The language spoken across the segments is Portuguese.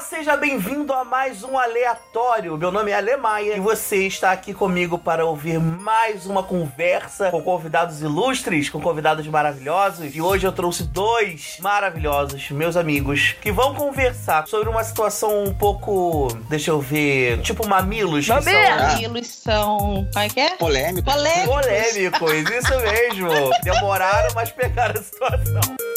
seja bem-vindo a mais um Aleatório. Meu nome é Alemaia e você está aqui comigo para ouvir mais uma conversa com convidados ilustres, com convidados maravilhosos. E hoje eu trouxe dois maravilhosos, meus amigos, que vão conversar sobre uma situação um pouco, deixa eu ver, tipo mamilos. que são- Mamilos são. Como é que é? Polêmico. Polêmicos. Polêmicos, isso mesmo. Demoraram, mas pegaram a situação.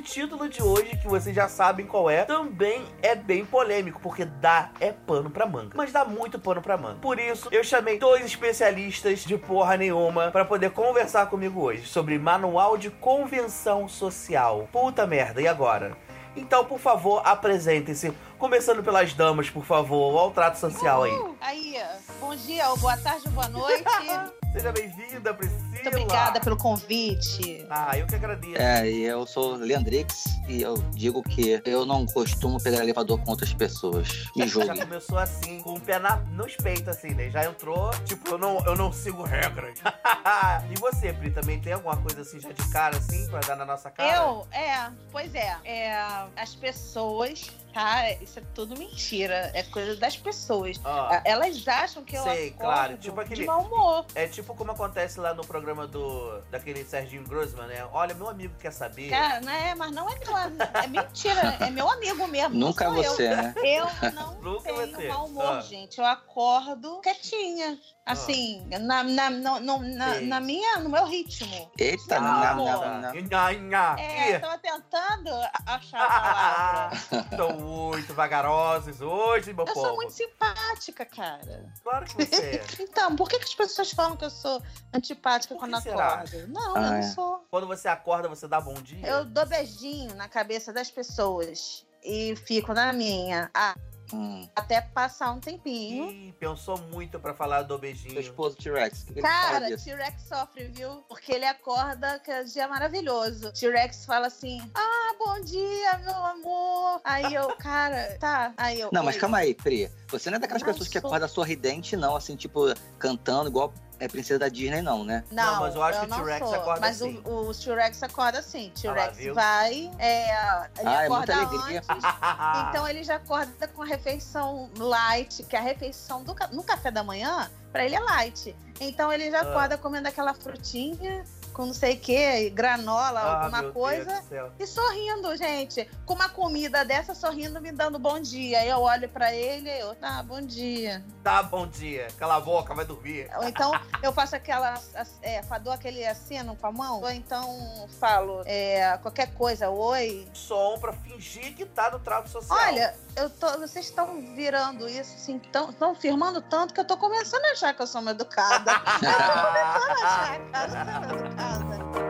Esse título de hoje, que vocês já sabem qual é, também é bem polêmico, porque dá é pano pra manga. Mas dá muito pano pra manga. Por isso, eu chamei dois especialistas de porra nenhuma pra poder conversar comigo hoje sobre manual de convenção social. Puta merda, e agora? Então, por favor, apresentem-se. Começando pelas damas, por favor. Olha o trato social aí. Uh, aí, bom dia, ou boa tarde, ou boa noite. Seja bem-vinda, Priscila. Muito obrigada pelo convite. Ah, eu que agradeço. É, e eu sou Leandrix e eu digo que eu não costumo pegar elevador com outras pessoas. Me Já julguem. começou assim, com o pé na, nos peitos, assim, né? Já entrou, tipo, eu não, eu não sigo regras. e você, Pri, também tem alguma coisa assim, já de cara, assim, pra dar na nossa cara? Eu, é, pois é, é, as pessoas, tá? Isso é tudo mentira. É coisa das pessoas. Ó, Elas acham que eu Sei, acordo claro, tipo aquele- de mau humor. é tipo como acontece lá no programa do daquele Serginho Grossman, né? Olha, meu amigo quer saber. Cara, não é, mas não é meu amigo. É mentira. É meu amigo mesmo. não Nunca sou eu. você, né? Eu não Nunca tenho você. mau humor, Ah. gente. Eu acordo quietinha. Assim, na, na, no- no- na, Sei. na minha, no meu ritmo. Eita, Ah, não, não, não. Nha. É, eu tava tentando achar a palavra. Estão muito vagarosos hoje, meu Eu povo. sou muito simpática, cara. Claro que você é. Então, por que, que as pessoas falam que eu sou antipática Por quando será? acordo? Não, Ah, eu não é. sou. Quando você acorda, você dá bom dia? Eu dou beijinho na cabeça das pessoas e fico na minha. Ah, Hum. até passar um tempinho. Ih, pensou muito pra falar do beijinho. Seu esposo T-Rex, que que Cara? T-Rex sofre, viu? Porque ele acorda que é dia maravilhoso. T-Rex fala assim: Ah, bom dia, meu amor. Aí eu, cara, tá. Aí eu. Não, mas calma aí, Pri. Você não é daquelas Não pessoas que sou. acorda sorridente, não, assim, tipo, cantando igual é princesa da Disney, não, né? Não, Não, mas eu acho que o T-Rex acorda mas assim. o, o T-Rex acorda assim. Ah T-Rex viu? vai, é, ele Ah, é acorda alegria. antes. Então ele já acorda com a refeição light, que é a refeição do, no café da manhã, pra ele é light. Então ele já Ah. acorda comendo aquela frutinha com não sei o que, granola, Ah, alguma coisa. E sorrindo, gente. Com uma comida dessa, sorrindo, me dando bom dia. Eu olho pra ele e eu, tá, bom dia. Tá, bom dia. Cala a boca, vai dormir. Ou então eu faço aquela, é, dou aquele aceno com a mão. Ou então falo é, qualquer coisa, oi. Som pra fingir que tá no trato social. Olha, eu tô, vocês estão virando isso assim, estão firmando tanto que eu tô começando a achar que eu sou uma educada. eu tô começando a achar, que eu sou uma educada. thousand.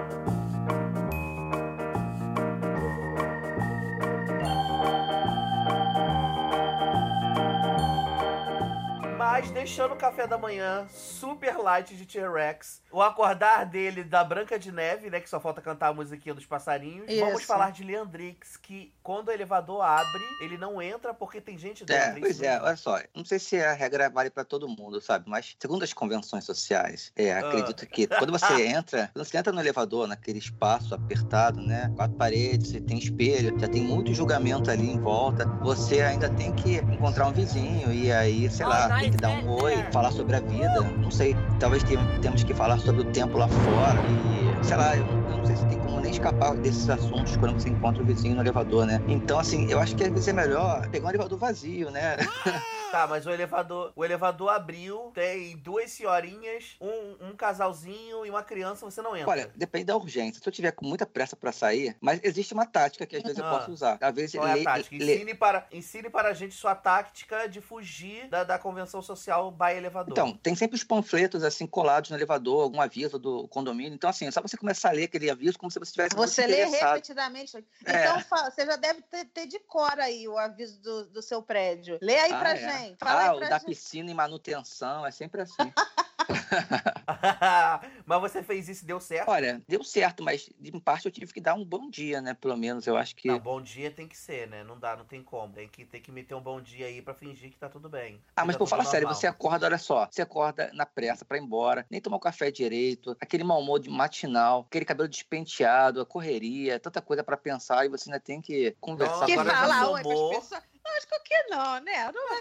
Mas deixando o café da manhã super light de T-Rex, o acordar dele da Branca de Neve, né? Que só falta cantar a musiquinha dos passarinhos. Vamos Isso. falar de Leandrix, que quando o elevador abre, ele não entra porque tem gente dentro. É, pois é, olha só, não sei se a regra vale pra todo mundo, sabe? Mas segundo as convenções sociais, é, acredito que quando você entra, quando você entra no elevador, naquele espaço apertado, né? Quatro paredes, você tem espelho, já tem muito julgamento ali em volta, você ainda tem que encontrar um vizinho e aí, sei lá, tem que dar um oi, falar sobre a vida, não sei, talvez temos que falar sobre o tempo lá fora e, sei lá, não sei se tem como nem escapar desses assuntos quando você encontra o vizinho no elevador, né? Então, assim, eu acho que às vezes é melhor pegar um elevador vazio, né? Tá, mas o elevador, o elevador abriu, tem duas senhorinhas, um, um casalzinho e uma criança, você não entra. Olha, depende da urgência. Se eu tiver com muita pressa pra sair, mas existe uma tática que às vezes eu Ah. posso usar. Às vezes Qual é a lê- tática? lê- Ensine para, ensine para a gente sua tática de fugir da, da convenção social by elevador. Então, tem sempre os panfletos assim colados no elevador, algum aviso do condomínio. Então, assim, é só você começar a ler aquele aviso como se você tivesse Você lê repetidamente. É. Então, fa- você já deve ter, ter de cor aí o aviso do, do seu prédio. Lê aí Ah, pra é. gente. Fala Ah, o da gente. piscina e manutenção, é sempre assim. mas você fez isso e deu certo? Olha, deu certo, mas de parte eu tive que dar um bom dia, né? Pelo menos eu acho que. Não, bom dia tem que ser, né? Não dá, não tem como. Tem que, tem que meter um bom dia aí pra fingir que tá tudo bem. Ah, mas tá pô, fala tudo sério, normal. você acorda, olha só, você acorda na pressa pra ir embora, nem tomar o café direito, aquele mau humor de matinal, aquele cabelo despenteado, a correria, tanta coisa pra pensar e você ainda tem que conversar Nossa, Que com fala pras pessoas. Lógico que não, né? Não é-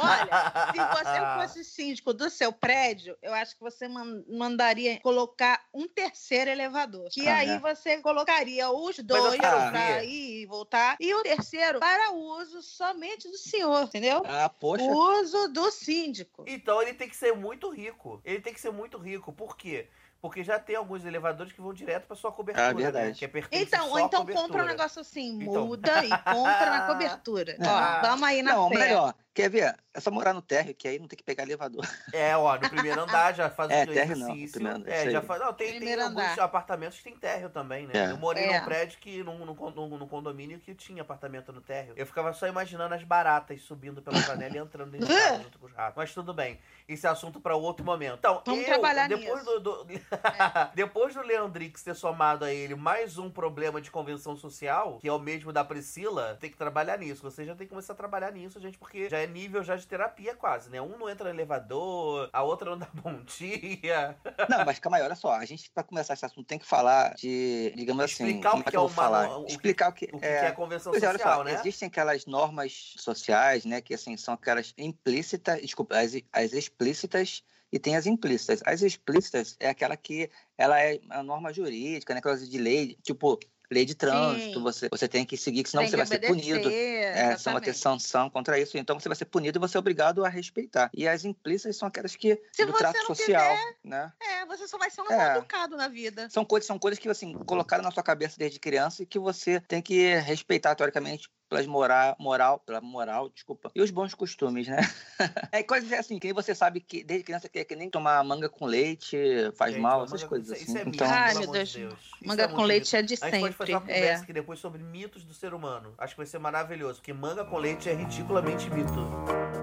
Olha, se você fosse síndico do seu prédio, eu acho que você man- mandaria colocar um terceiro elevador. Que Ah, aí é. você colocaria os dois para ir e voltar. E o terceiro para uso somente do senhor, entendeu? Ah, poxa. O uso do síndico. Então ele tem que ser muito rico. Ele tem que ser muito rico. Por quê? Porque já tem alguns elevadores que vão direto pra sua cobertura, Ah, verdade. né? Que é Então, só ou então cobertura. compra um negócio assim, Então. muda e compra na cobertura. Ah. Ó, vamos aí na Não, fé. melhor. Quer ver? É só morar no térreo, que aí não tem que pegar elevador. É, ó, no primeiro andar já faz É, o térreo não, exercício. primeiro andar, é, já faz. Não, tem, tem Primeiro alguns andar. apartamentos que tem térreo também, né? É. Eu morei É. num prédio que num, num, num- condomínio que tinha apartamento no térreo. Eu ficava só imaginando as baratas subindo pela janela e entrando dentro de casa junto com os ratos. Mas tudo bem. É assunto pra outro momento. Então, Vamos eu, trabalhar depois nisso. do, do- depois do Leandrix ter somado a ele mais um problema de convenção social, que é o mesmo da Priscila, tem que trabalhar nisso. Você já tem que começar a trabalhar nisso, gente, porque já é nível já de terapia quase, né? Um não entra no elevador, a outra não dá bom dia. Não, mas calma aí, olha só. A gente, pra começar esse assunto, tem que falar de, digamos assim. Explicar o como que é que é eu o vou falar? o que- Explicar o que, O que que é, a convenção Pois é, olha social, só, né? existem aquelas normas sociais, né, que assim são aquelas implícitas, desculpa, as, as explícitas e tem as implícitas. As explícitas é aquela que ela é a norma jurídica, né, aquelas de lei, tipo lei de trânsito, Sim. você, você tem que seguir, senão Tem você vai ser obedecer, punido. É, você vai ter sanção contra isso, então você vai ser punido e você é obrigado a respeitar. E as implícitas são aquelas que Se do você trato não social, né? É, você só vai ser um É. educado na vida. São coisas, são coisas que assim colocaram na sua cabeça desde criança e que você tem que respeitar teoricamente pelas moral, moral, pela moral, desculpa, e os bons costumes, né? é coisas assim, que nem você sabe que desde criança que é que nem tomar manga com leite faz Gente, mal, manga essas com- coisas isso, assim. Isso é mito, então, Ai, meu Deus. Deus. Isso Manga é com leite mito. é de A gente pode fazer uma sempre. conversa É. aqui depois sobre mitos do ser humano. Acho que vai ser maravilhoso, porque manga com leite é ridiculamente mito.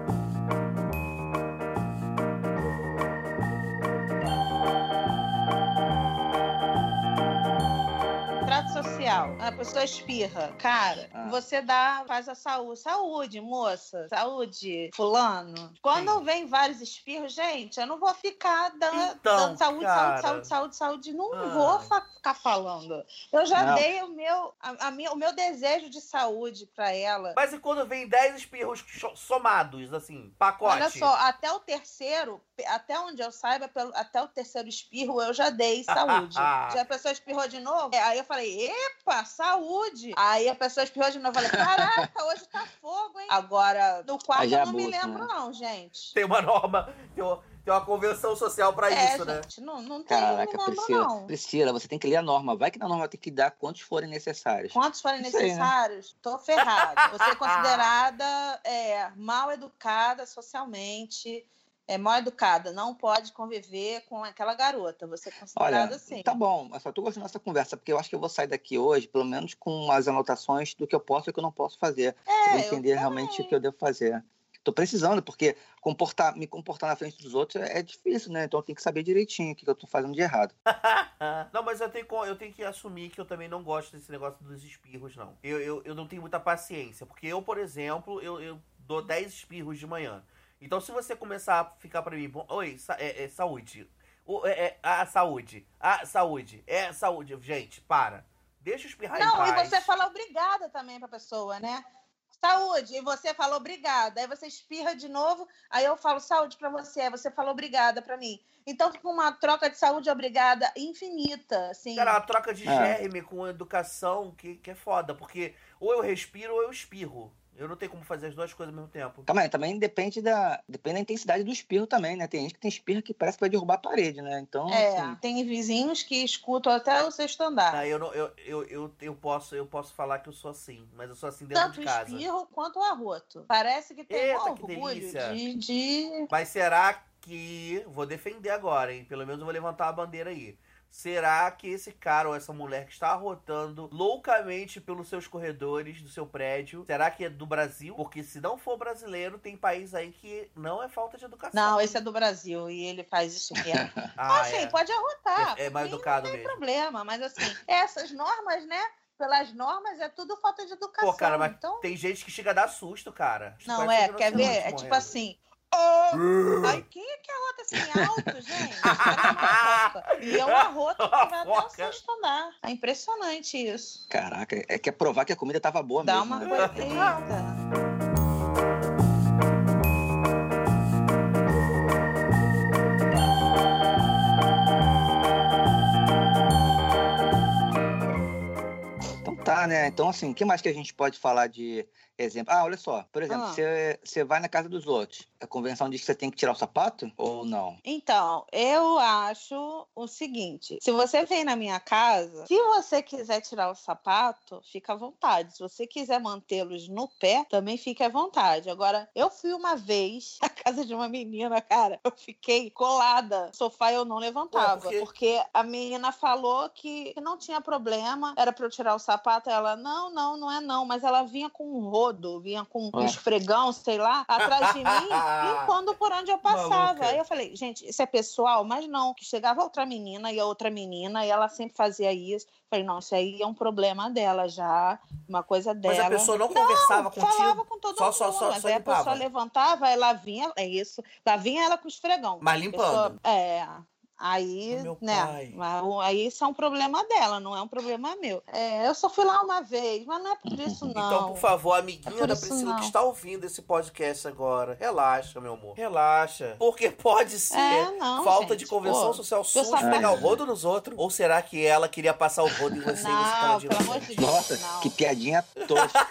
A pessoa espirra. Cara, Ah. você dá, faz a saúde. Saúde, moça. Saúde, fulano. Quando Sim. vem vários espirros, gente, eu não vou ficar dando, Então, dando saúde, cara. saúde, saúde, saúde, saúde. Não Ah. vou ficar falando. Eu já Não. dei o meu, a, a minha, o meu desejo de saúde pra ela. Mas e quando vem 10 espirros somados, assim, pacote? Olha só, até o terceiro, até onde eu saiba, pelo- até o terceiro espirro eu já dei saúde. já a pessoa espirrou de novo, é, aí eu falei, epa, saúde! Aí a pessoa espirrou de novo, eu falei, caraca, hoje tá fogo, hein? Agora, no quarto Aí já eu é não me abuso, lembro né? não, gente. Tem uma norma, tem uma, tem uma convenção social pra é, isso, né? gente, não, não tem, Caraca, não lembro Priscila, não. Priscila, você tem que ler a norma. Vai que na norma tem que dar quantos forem necessários. Quantos forem Isso aí, né? necessários, tô ferrada. Você é considerada é, mal educada socialmente, é mal educada, não pode conviver com aquela garota. Você é Olha, considerada assim. tá bom, eu só tô gostando dessa conversa, porque eu acho que eu vou sair daqui hoje, pelo menos com as anotações do que eu posso e o que eu não posso fazer. É, entender realmente o que eu devo fazer. Tô precisando, porque comportar, me comportar na frente dos outros é, é difícil, né? Então eu tenho que saber direitinho o que, que eu tô fazendo de errado. não, mas eu tenho, eu tenho que assumir que eu também não gosto desse negócio dos espirros, não. Eu, eu, eu não tenho muita paciência. Porque eu, por exemplo, eu, eu dou 10 espirros de manhã. Então, se você começar a ficar pra mim, bom, oi, sa- é, é, saúde. O, é, é, a saúde. A saúde. É saúde. Gente, para. Deixa eu espirrar em Não, paz. e você fala obrigada também pra pessoa, né? Saúde, e você fala obrigada. Aí você espirra de novo, aí eu falo saúde pra você, aí você fala obrigada pra mim. Então fica uma troca de saúde obrigada infinita, assim. Cara, a troca de É. germe com educação que, que é foda. Porque ou eu respiro ou eu espirro. Eu não tenho como fazer as duas coisas ao mesmo tempo. Calma aí, também depende da, depende da intensidade do espirro também, né? Tem gente que tem espirro que parece que vai derrubar a parede, né? Então, É, assim, tem vizinhos que escutam até o sexto andar. Ah, eu, não, eu, eu, eu, eu, posso, eu posso falar que eu sou assim, mas eu sou assim dentro Tanto de casa. espirro quanto o arroto. Parece que tem Eita, um orgulho de, de Mas será que. Vou defender agora, hein? Pelo menos eu vou levantar a bandeira aí. Será que esse cara ou essa mulher que está arrotando loucamente pelos seus corredores do seu prédio, será que é do Brasil? Porque se não for brasileiro, tem país aí que não é falta de educação. Não, esse é do Brasil e ele faz isso mesmo. Ah, assim, é. pode arrotar. É- é mais educado Não tem mesmo. problema, mas assim, essas normas, né? Pelas normas é tudo falta de educação. Pô, cara, mas então, tem gente que chega a dar susto, cara. Não é, quer ver? É tipo assim. "Ô!" Aí quem é que arrota assim alto, gente? Foca. E é uma rota que vai até o Foca. sexto andar. É impressionante isso. Caraca, é que é provar que a comida tava boa Dá mesmo. uma né? coisa. Então tá, né? Então, assim, o que mais que a gente pode falar de exemplo? Ah, olha só. Por exemplo, Ah. você você vai na casa dos outros. A convenção diz que você tem que tirar o sapato ou não? Então, eu acho o seguinte: se você vem na minha casa, se você quiser tirar o sapato, fica à vontade. Se você quiser mantê-los no pé, também fique à vontade. Agora, eu fui uma vez na casa de uma menina, cara, eu fiquei colada no sofá e eu não levantava. por quê? porque a menina falou que não tinha problema, era pra eu tirar o sapato. Ela, não, não, não é não. Mas ela vinha com um rodo, vinha com um Ué. esfregão, sei lá, atrás de mim, limpando por onde eu passava. Maluca. Aí eu falei, gente, isso é pessoal? Mas não, que chegava outra menina e a outra menina, e ela sempre fazia isso. Falei, não, isso aí é um problema dela já, uma coisa dela. Mas a pessoa não conversava contigo? Falava com todo Só- mundo, só- só- mas só aí a pessoa levantava, ela vinha, é isso, lá vinha ela com esfregão. Mas limpando. pessoa- é. Aí, né? Aí isso é um problema dela, não é um problema meu. É, eu só fui lá uma vez, mas não é por isso, não. Então, por favor, É amiguinha por da Priscila que não. está ouvindo esse podcast agora, relaxa, meu amor. Relaxa. Porque pode ser É, não, falta gente, de convenção pô. social eu sua de sabia- pegar o rodo nos outros. Ou será que ela queria passar o rodo em você e você tava Não, de. Nossa, não. que piadinha tosca.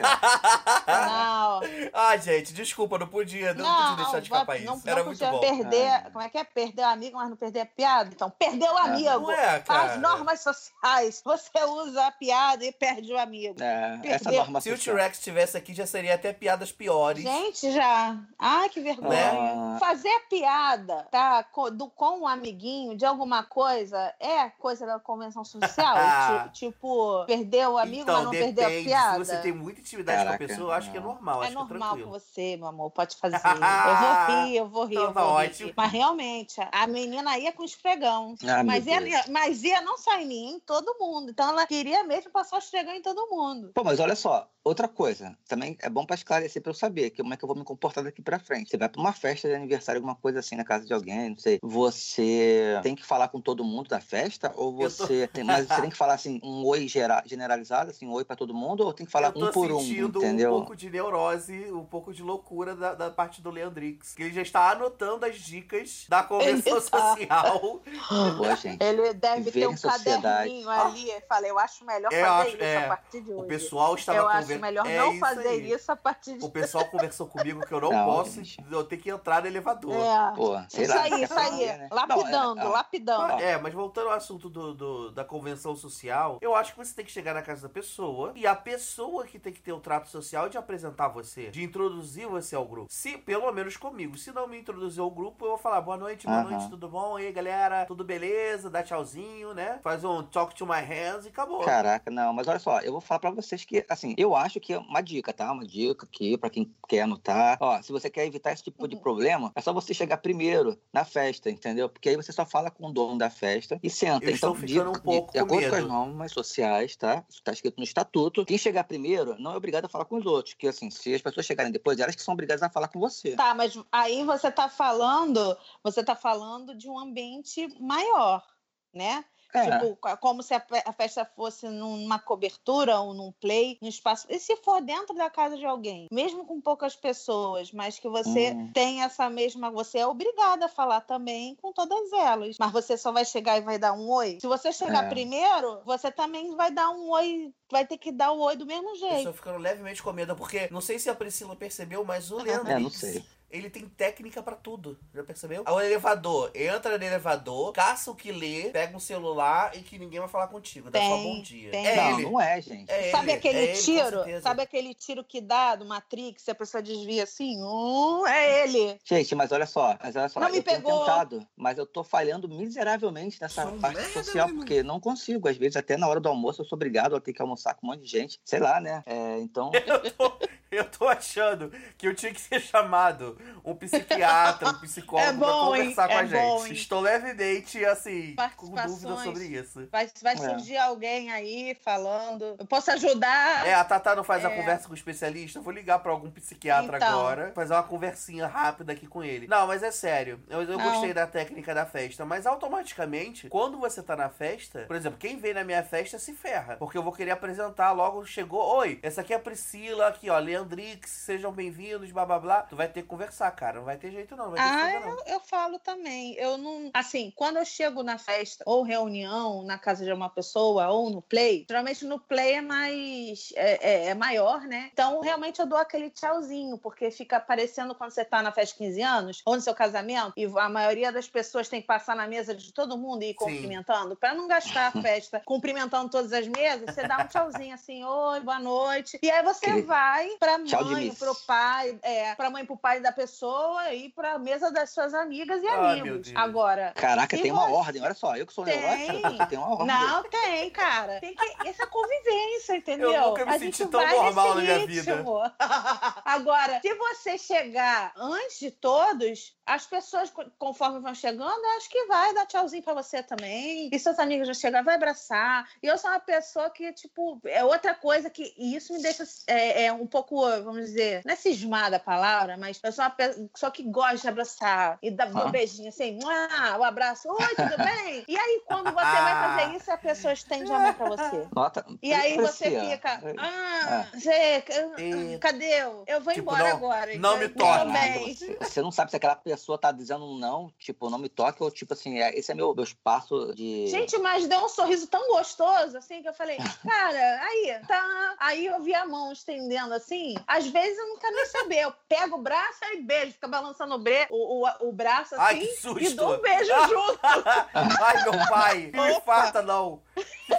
Não, Ah, gente, desculpa, não podia, não, não, podia deixar de escapar não, isso. não Era muito podia bom. perder. Ah. Como é que é? Perder o amigo, mas não perder a piada? Então, perdeu o amigo. Não é. As normas sociais. Você usa a piada e perde o amigo. É, essa Perdeu. norma Se o social. T-Rex estivesse aqui, já seria até piadas piores. Gente, já. Ai, que vergonha. Né? Fazer piada, tá? Do, com um amiguinho de alguma coisa é coisa da convenção social? Ti- tipo, perder o amigo, então, mas não perder a depende. piada? Se você tem muita intimidade com Caraca, a pessoa, eu acho que é normal, É é normal com você, meu amor, pode fazer. Eu vou rir, eu vou rir, Então eu tá vou rir. ótimo. Mas realmente, a menina ia com esfregão. Ah, mas, ia, mas ia não só em mim, em todo mundo. Então ela queria mesmo passar o esfregão em todo mundo. Pô, mas olha só, outra coisa, também é bom pra esclarecer pra eu saber que como é que eu vou me comportar daqui pra frente. Você vai pra uma festa de aniversário, alguma coisa assim, na casa de alguém, não sei. Você tem que falar com todo mundo da festa? Ou tô- você tem. Mas você tem que falar assim, um oi gera- generalizado, assim, um oi pra todo mundo, ou tem que falar tô um por um, sentindo entendeu? um pouco de neurose, um pouco de loucura da, da parte do Leandrix. Que ele já está anotando as dicas da convenção Ele gente. Ele deve ter um caderninho ali. Eu falei, eu acho melhor Eu fazer acho- isso é, a partir de hoje. O pessoal estava eu acho conver- melhor É não isso fazer aí. isso a partir de O pessoal conversou comigo que eu não, Não, posso, gente. eu tenho que entrar no elevador. É. Pô, sei Isso lá. aí, isso aí. né? Lapidando, Não, é- ah, lapidando. É, mas voltando ao assunto do, do- da convenção social, eu acho que você tem que chegar na casa da pessoa e a pessoa que tem que ter o trato social de apresentar você, de introduzir você ao grupo. Se, pelo menos comigo, se não me introduzir ao grupo, eu vou falar boa noite, boa noite, tudo bom? E aí, galera, tudo beleza? Dá tchauzinho, né? Faz um talk to my hands e acabou. Caraca, não, mas olha só, eu vou falar pra vocês que, assim, eu acho que é uma dica, tá? Uma dica aqui pra quem quer anotar. Ó, se você quer evitar esse tipo de Uhum. problema, é só você chegar primeiro na festa, entendeu? Porque aí você só fala com o dono da festa e senta. Eu então, estou ficando de, um pouco de, de com acordo com as medo. normas sociais, tá? Isso tá escrito no estatuto. Quem chegar primeiro não é obrigado a falar com os outros. Que, assim, se as pessoas chegarem depois, elas que são obrigadas a falar com você. Tá, mas aí você tá falando, você tá falando de um ambiente maior, né? É. Tipo, co- como se a festa fosse numa cobertura ou num play, num espaço. E se for dentro da casa de alguém, mesmo com poucas pessoas, mas que você Hum. tem essa mesma. Você é obrigada a falar também com todas elas. Mas você só vai chegar e vai dar um oi. Se você chegar É. primeiro, você também vai dar um oi. Vai ter que dar o oi do mesmo Eu jeito. estou ficando levemente com medo, porque não sei se a Priscila percebeu, mas o É, não sei. Ele tem técnica pra tudo. Já percebeu? O elevador, entra no elevador, caça o que lê, pega um celular e que ninguém vai falar contigo. Dá só Tem, bom dia. tem. É não, ele. não é, gente. É Sabe ele, aquele é tiro? Sabe aquele tiro que dá do Matrix, a pessoa desvia assim? Hum, é ele. Gente, mas olha só, mas olha só, Não me eu tenho pegou. tentado, mas eu tô falhando miseravelmente nessa Sou um parte merda, social, porque não consigo. Às vezes, até na hora do almoço, eu sou obrigado a ter que almoçar com um monte de gente. Sei lá, né? É, então. Eu tô, eu tô achando que eu tinha que ser chamado um psiquiatra, um psicólogo É pra bom, hein? conversar com É a bom, gente. hein? Estou levemente, assim, com dúvida sobre isso. Vai, vai É. surgir alguém aí falando. Eu posso ajudar? É, a Tatá não faz a É. conversa com o especialista? Eu vou ligar pra algum psiquiatra Então. agora, fazer uma conversinha rápida aqui com ele. Não, mas é sério. Eu, eu gostei da técnica da festa, mas automaticamente, quando você tá na festa, por exemplo, quem vem na minha festa se ferra. Porque eu vou querer apresentar logo, chegou, oi, essa aqui é a Priscila, aqui ó, Leandrix, sejam bem-vindos, blá blá blá. Tu vai ter que conversar, cara. Não vai ter jeito não, Ah, desculpa, não. eu, eu falo também. Eu não. Assim, quando eu chego na festa ou reunião na casa de uma pessoa ou no play, geralmente no play é mais. É, é- é maior, né? Então, realmente eu dou aquele tchauzinho, porque fica aparecendo quando você tá na festa de 15 anos ou no seu casamento e a maioria das pessoas tem que passar na mesa de todo mundo e ir cumprimentando. Pra não gastar a festa cumprimentando todas as mesas, você dá um tchauzinho assim: oi, boa noite. E aí você vai pra de mãe, miss. pro pai, é, pra mãe e pro pai da pessoa e pra mesa das suas amigas e amigos. Agora. Caraca, tem uma você- ordem. Olha só, eu que sou Tem. neurótica, tem uma ordem. Não, tem, cara. Tem que. Essa convivência, entendeu? Eu nunca me A senti gente tão normal na minha vida. Agora, se você chegar antes de todos, as pessoas, co- conforme vão chegando, acho que vai dar tchauzinho pra você também. E seus amigos já chegam, vai abraçar. E eu sou uma pessoa que, tipo, é outra coisa que. E isso me deixa é, é, um pouco, vamos dizer, não é cismada a palavra, mas eu sou uma pessoa que gosta de abraçar e dar Ah. um beijinho assim, "Mua", o abraço, oi, tudo bem? E aí, quando você vai fazer isso, a pessoa estende a mão pra você. Nota, E aí você fica, é, ah, Zé, E- cadê eu? Eu vou Tipo, embora não- agora. não me toque. você não sabe se aquela pessoa tá dizendo um não, tipo, não me toque, ou tipo assim, é, esse é meu, meu espaço de. Gente, mas deu um sorriso tão gostoso, assim, que eu falei, cara, aí, tá. Aí eu vi a mão estendendo assim. Às vezes eu não quero nem saber. Eu pego o braço e beijo, fica balançando o, bre... o, o, o braço assim Ai, que susto. e dou um beijo junto. Ai, meu pai, não me farta não.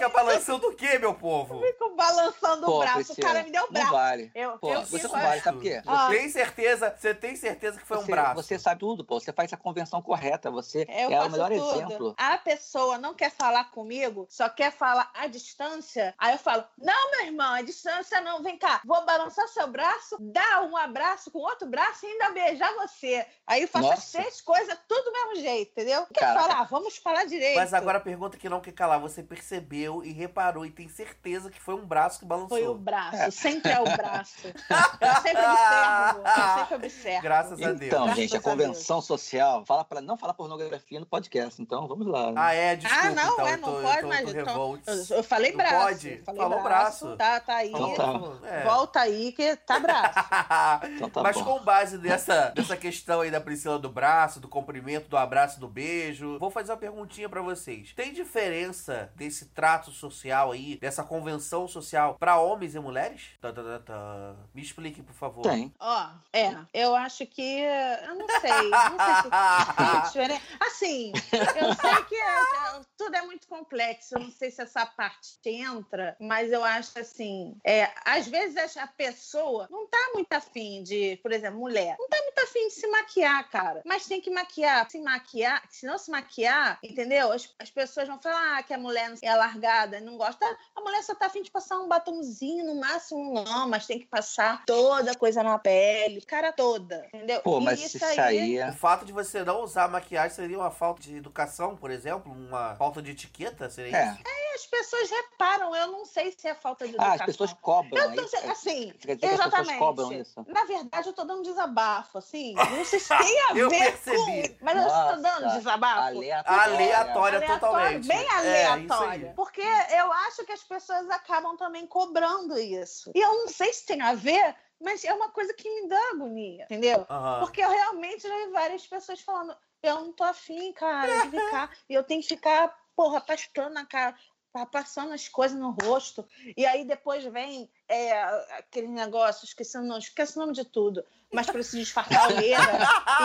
Fica balançando o quê, meu povo? Fico balançando Pô, o braço. Priscila, O cara me deu o Não braço. vale. Eu, Pô, eu você não vale, sabe por quê? Ah. Tem certeza? Você tem certeza que foi um você, braço? Você sabe tudo, pô. Você faz a convenção correta. Você Eu é o melhor tudo. exemplo. A pessoa não quer falar comigo, só quer falar à distância. Aí eu falo: Não, meu irmão, a distância não. Vem cá, vou balançar seu braço, dar um abraço com outro braço e ainda beijar você. Aí eu faço as Nossa. três coisas, tudo do mesmo jeito, entendeu? Quer falar? Vamos falar direito. Mas agora a pergunta que não quer calar, você percebeu e reparou e tem certeza que foi um braço que balançou. Foi o braço, É. sempre é o braço. Eu sempre observo, eu sempre observo. Graças a Deus. Então, Graças gente, a a convenção social fala para não falar pornografia no podcast. Então, vamos lá. né? Ah, é, desculpa, Ah, não, então, é, não tô, pode, tô, mas então- revolt. Eu, falei Não braço. pode? Falei Falou braço. braço. Tá, tá aí. Então tá. É. Volta aí que tá braço. Então tá Mas bom. com base nessa, nessa questão aí da Priscila do braço, do comprimento, do abraço, do beijo, vou fazer uma perguntinha pra vocês. Tem diferença desse trato social aí, dessa convenção social pra homens e mulheres? Tá, tá, tá, tá. Me explique, por favor. Tem. Ó, é, eu acho que. Eu não sei. Não sei se diferença. Assim, eu sei que é- tudo é muito complexo. Eu não sei se essa parte entra, mas eu acho assim. É, às vezes a pessoa não tá muito afim de, por exemplo, mulher, não tá muito afim de se maquiar, cara. Mas tem que maquiar. Se maquiar, se não se maquiar, entendeu? As, as pessoas vão falar ah, que a mulher é largada, não gosta. A mulher só tá afim de passar um batomzinho no máximo, não, mas tem que passar toda a coisa na pele, cara toda, entendeu? Pô, E mas isso aí O é. fato de você não usar maquiagem seria uma falta de educação, por exemplo? Uma falta de etiqueta? Seria É. isso? E as pessoas reparam, eu não sei se é falta de Ah, educação. as pessoas cobram. Eu é tô, isso? É- assim, exatamente. cobram isso? Na verdade, eu tô dando desabafo, assim. Não sei se tem a Eu ver percebi. com. Mas eu tô dando Nossa, desabafo. Aleatório. Aleatória totalmente. Bem É, isso aleatório. aí. porque eu acho que as pessoas acabam também cobrando isso. E eu não sei se tem a ver, mas é uma coisa que me dá agonia, entendeu? Aham. Porque eu realmente já vi várias pessoas falando: eu não tô afim, cara, de ficar. e eu tenho que ficar, porra, pastando na cara. Tá passando as coisas no rosto. E aí depois vem é, aquele negócio, esqueci o nome, esqueci o nome de tudo, mas para se disfarçar a olheira.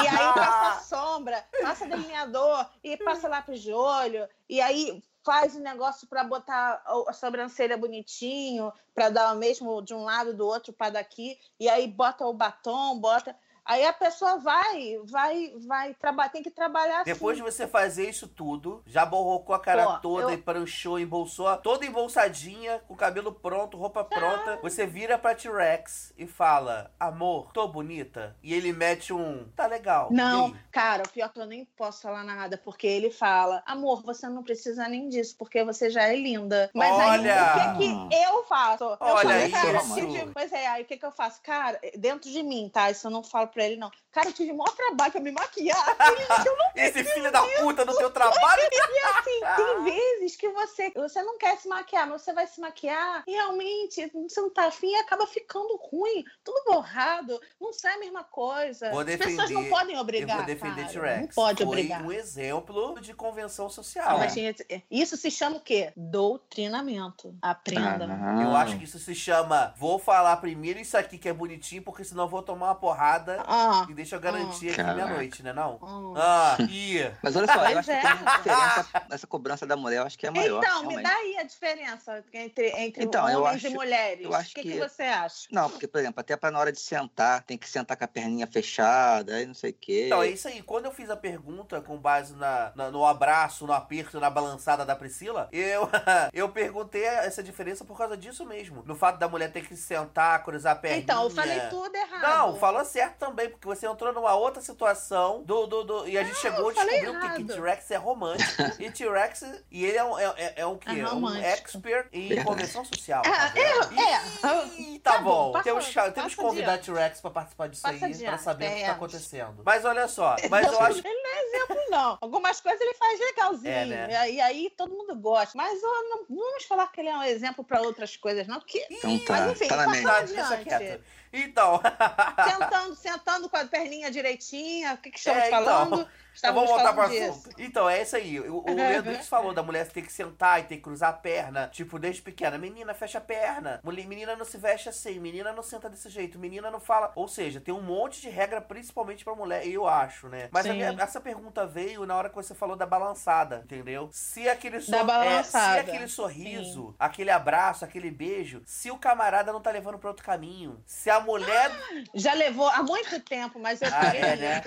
e aí passa sombra, passa delineador, e passa lápis de olho, e aí faz o um negócio para botar a sobrancelha bonitinho, para dar o mesmo de um lado do outro para daqui, e aí bota o batom, bota. Aí a pessoa vai, vai, vai trabalhar, tem que trabalhar Depois assim. de você fazer isso tudo, já borrou a cara Pô, toda eu- e pranchou, embolsou, toda embolsadinha, com o cabelo pronto, roupa pronta. Você vira pra T-Rex e fala: Amor, tô bonita? E ele mete um. Tá legal. Não, cara, o pior é que eu nem posso falar nada, porque ele fala, amor, você não precisa nem disso, porque você já é linda. Mas Olha! aí, o que, que eu faço? Eu Olha falei, cara, isso. Pois é, aí o que, que eu faço? Cara, dentro de mim, tá? Isso eu não falo pra ele, não. Cara, eu tive o maior trabalho pra me maquiar. Ele- eu não Esse filho da puta no teu trabalho. E assim, tem vezes que você, você não quer se maquiar, mas você vai se maquiar e realmente você não tá afim e acaba ficando ruim, tudo borrado, não sai a mesma coisa. Vou As pessoas não defender- podem Eu obrigar. vou defender. T-Rex. Não pode Foi obrigar. um exemplo de convenção social. Mas tinha- Isso se chama o quê? Doutrinamento. Aprenda. Ah. Eu acho que isso se chama. Vou falar primeiro isso aqui que é bonitinho, porque senão eu vou tomar uma porrada Ah, e deixa eu garantir aqui Caraca. minha noite, né? Não? ah. Ah, ih. Mas olha só, eu acho é. que tem uma diferença nessa cobrança da mulher, eu acho que é maior. Então, me realmente. dá aí a diferença entre, entre Então, eu homens e acho- mulheres. eu acho o que, que... que- você acha? Não, porque, por exemplo, até pra na hora de sentar, tem que sentar com a perninha fechada, aí não sei o quê. Então, é isso aí. Quando eu fiz a pergunta com base na, na- no abraço, no aperto, na balançada da Priscila, eu, eu perguntei essa diferença por causa disso mesmo. No fato da mulher ter que sentar, cruzar a perninha. Então, eu falei tudo errado. Não, falou certo também, porque você entrou numa outra situação do, do, do- e a gente chegou a falei descobrir que, que. T-Rex é romântico. e T-Rex, e ele é um, é, é- é um quê? É um romântico. expert em Verdade. convenção social. Ah, tá é, Ih, tá, tá bom. bom, passa- temos que- temos que passa convidar. T-Rex pra participar disso Passa aí, pra adiante, saber o que tá é. acontecendo. Mas olha só, mas eu acho Ele não é exemplo, não. Algumas coisas ele faz legalzinho. É, né? e, aí, e todo mundo gosta. Mas ó, não, vamos falar que ele é um exemplo para outras coisas, não. Porque, Então tá, mas enfim, tá na passa adiante. Então, Sentando, sentando com a perninha direitinha. O que, que estamos É, então. falando? Então vamos voltar pro assunto. Então, é isso aí. O, o Leandro falou da mulher ter que sentar e ter que cruzar a perna. Tipo, desde pequena. Menina, fecha a perna. Menina não se veste assim. Menina não senta desse jeito. Menina não fala. Ou seja, tem um monte de regra, principalmente pra mulher, eu acho, né? Mas Sim. minha- essa pergunta veio na hora que você falou da balançada, entendeu? Se aquele, sor- é, se aquele sorriso, aquele abraço, aquele beijo, se o camarada não tá levando pra outro caminho, se a mulher. Já levou há muito tempo, mas eu Ah, é, né?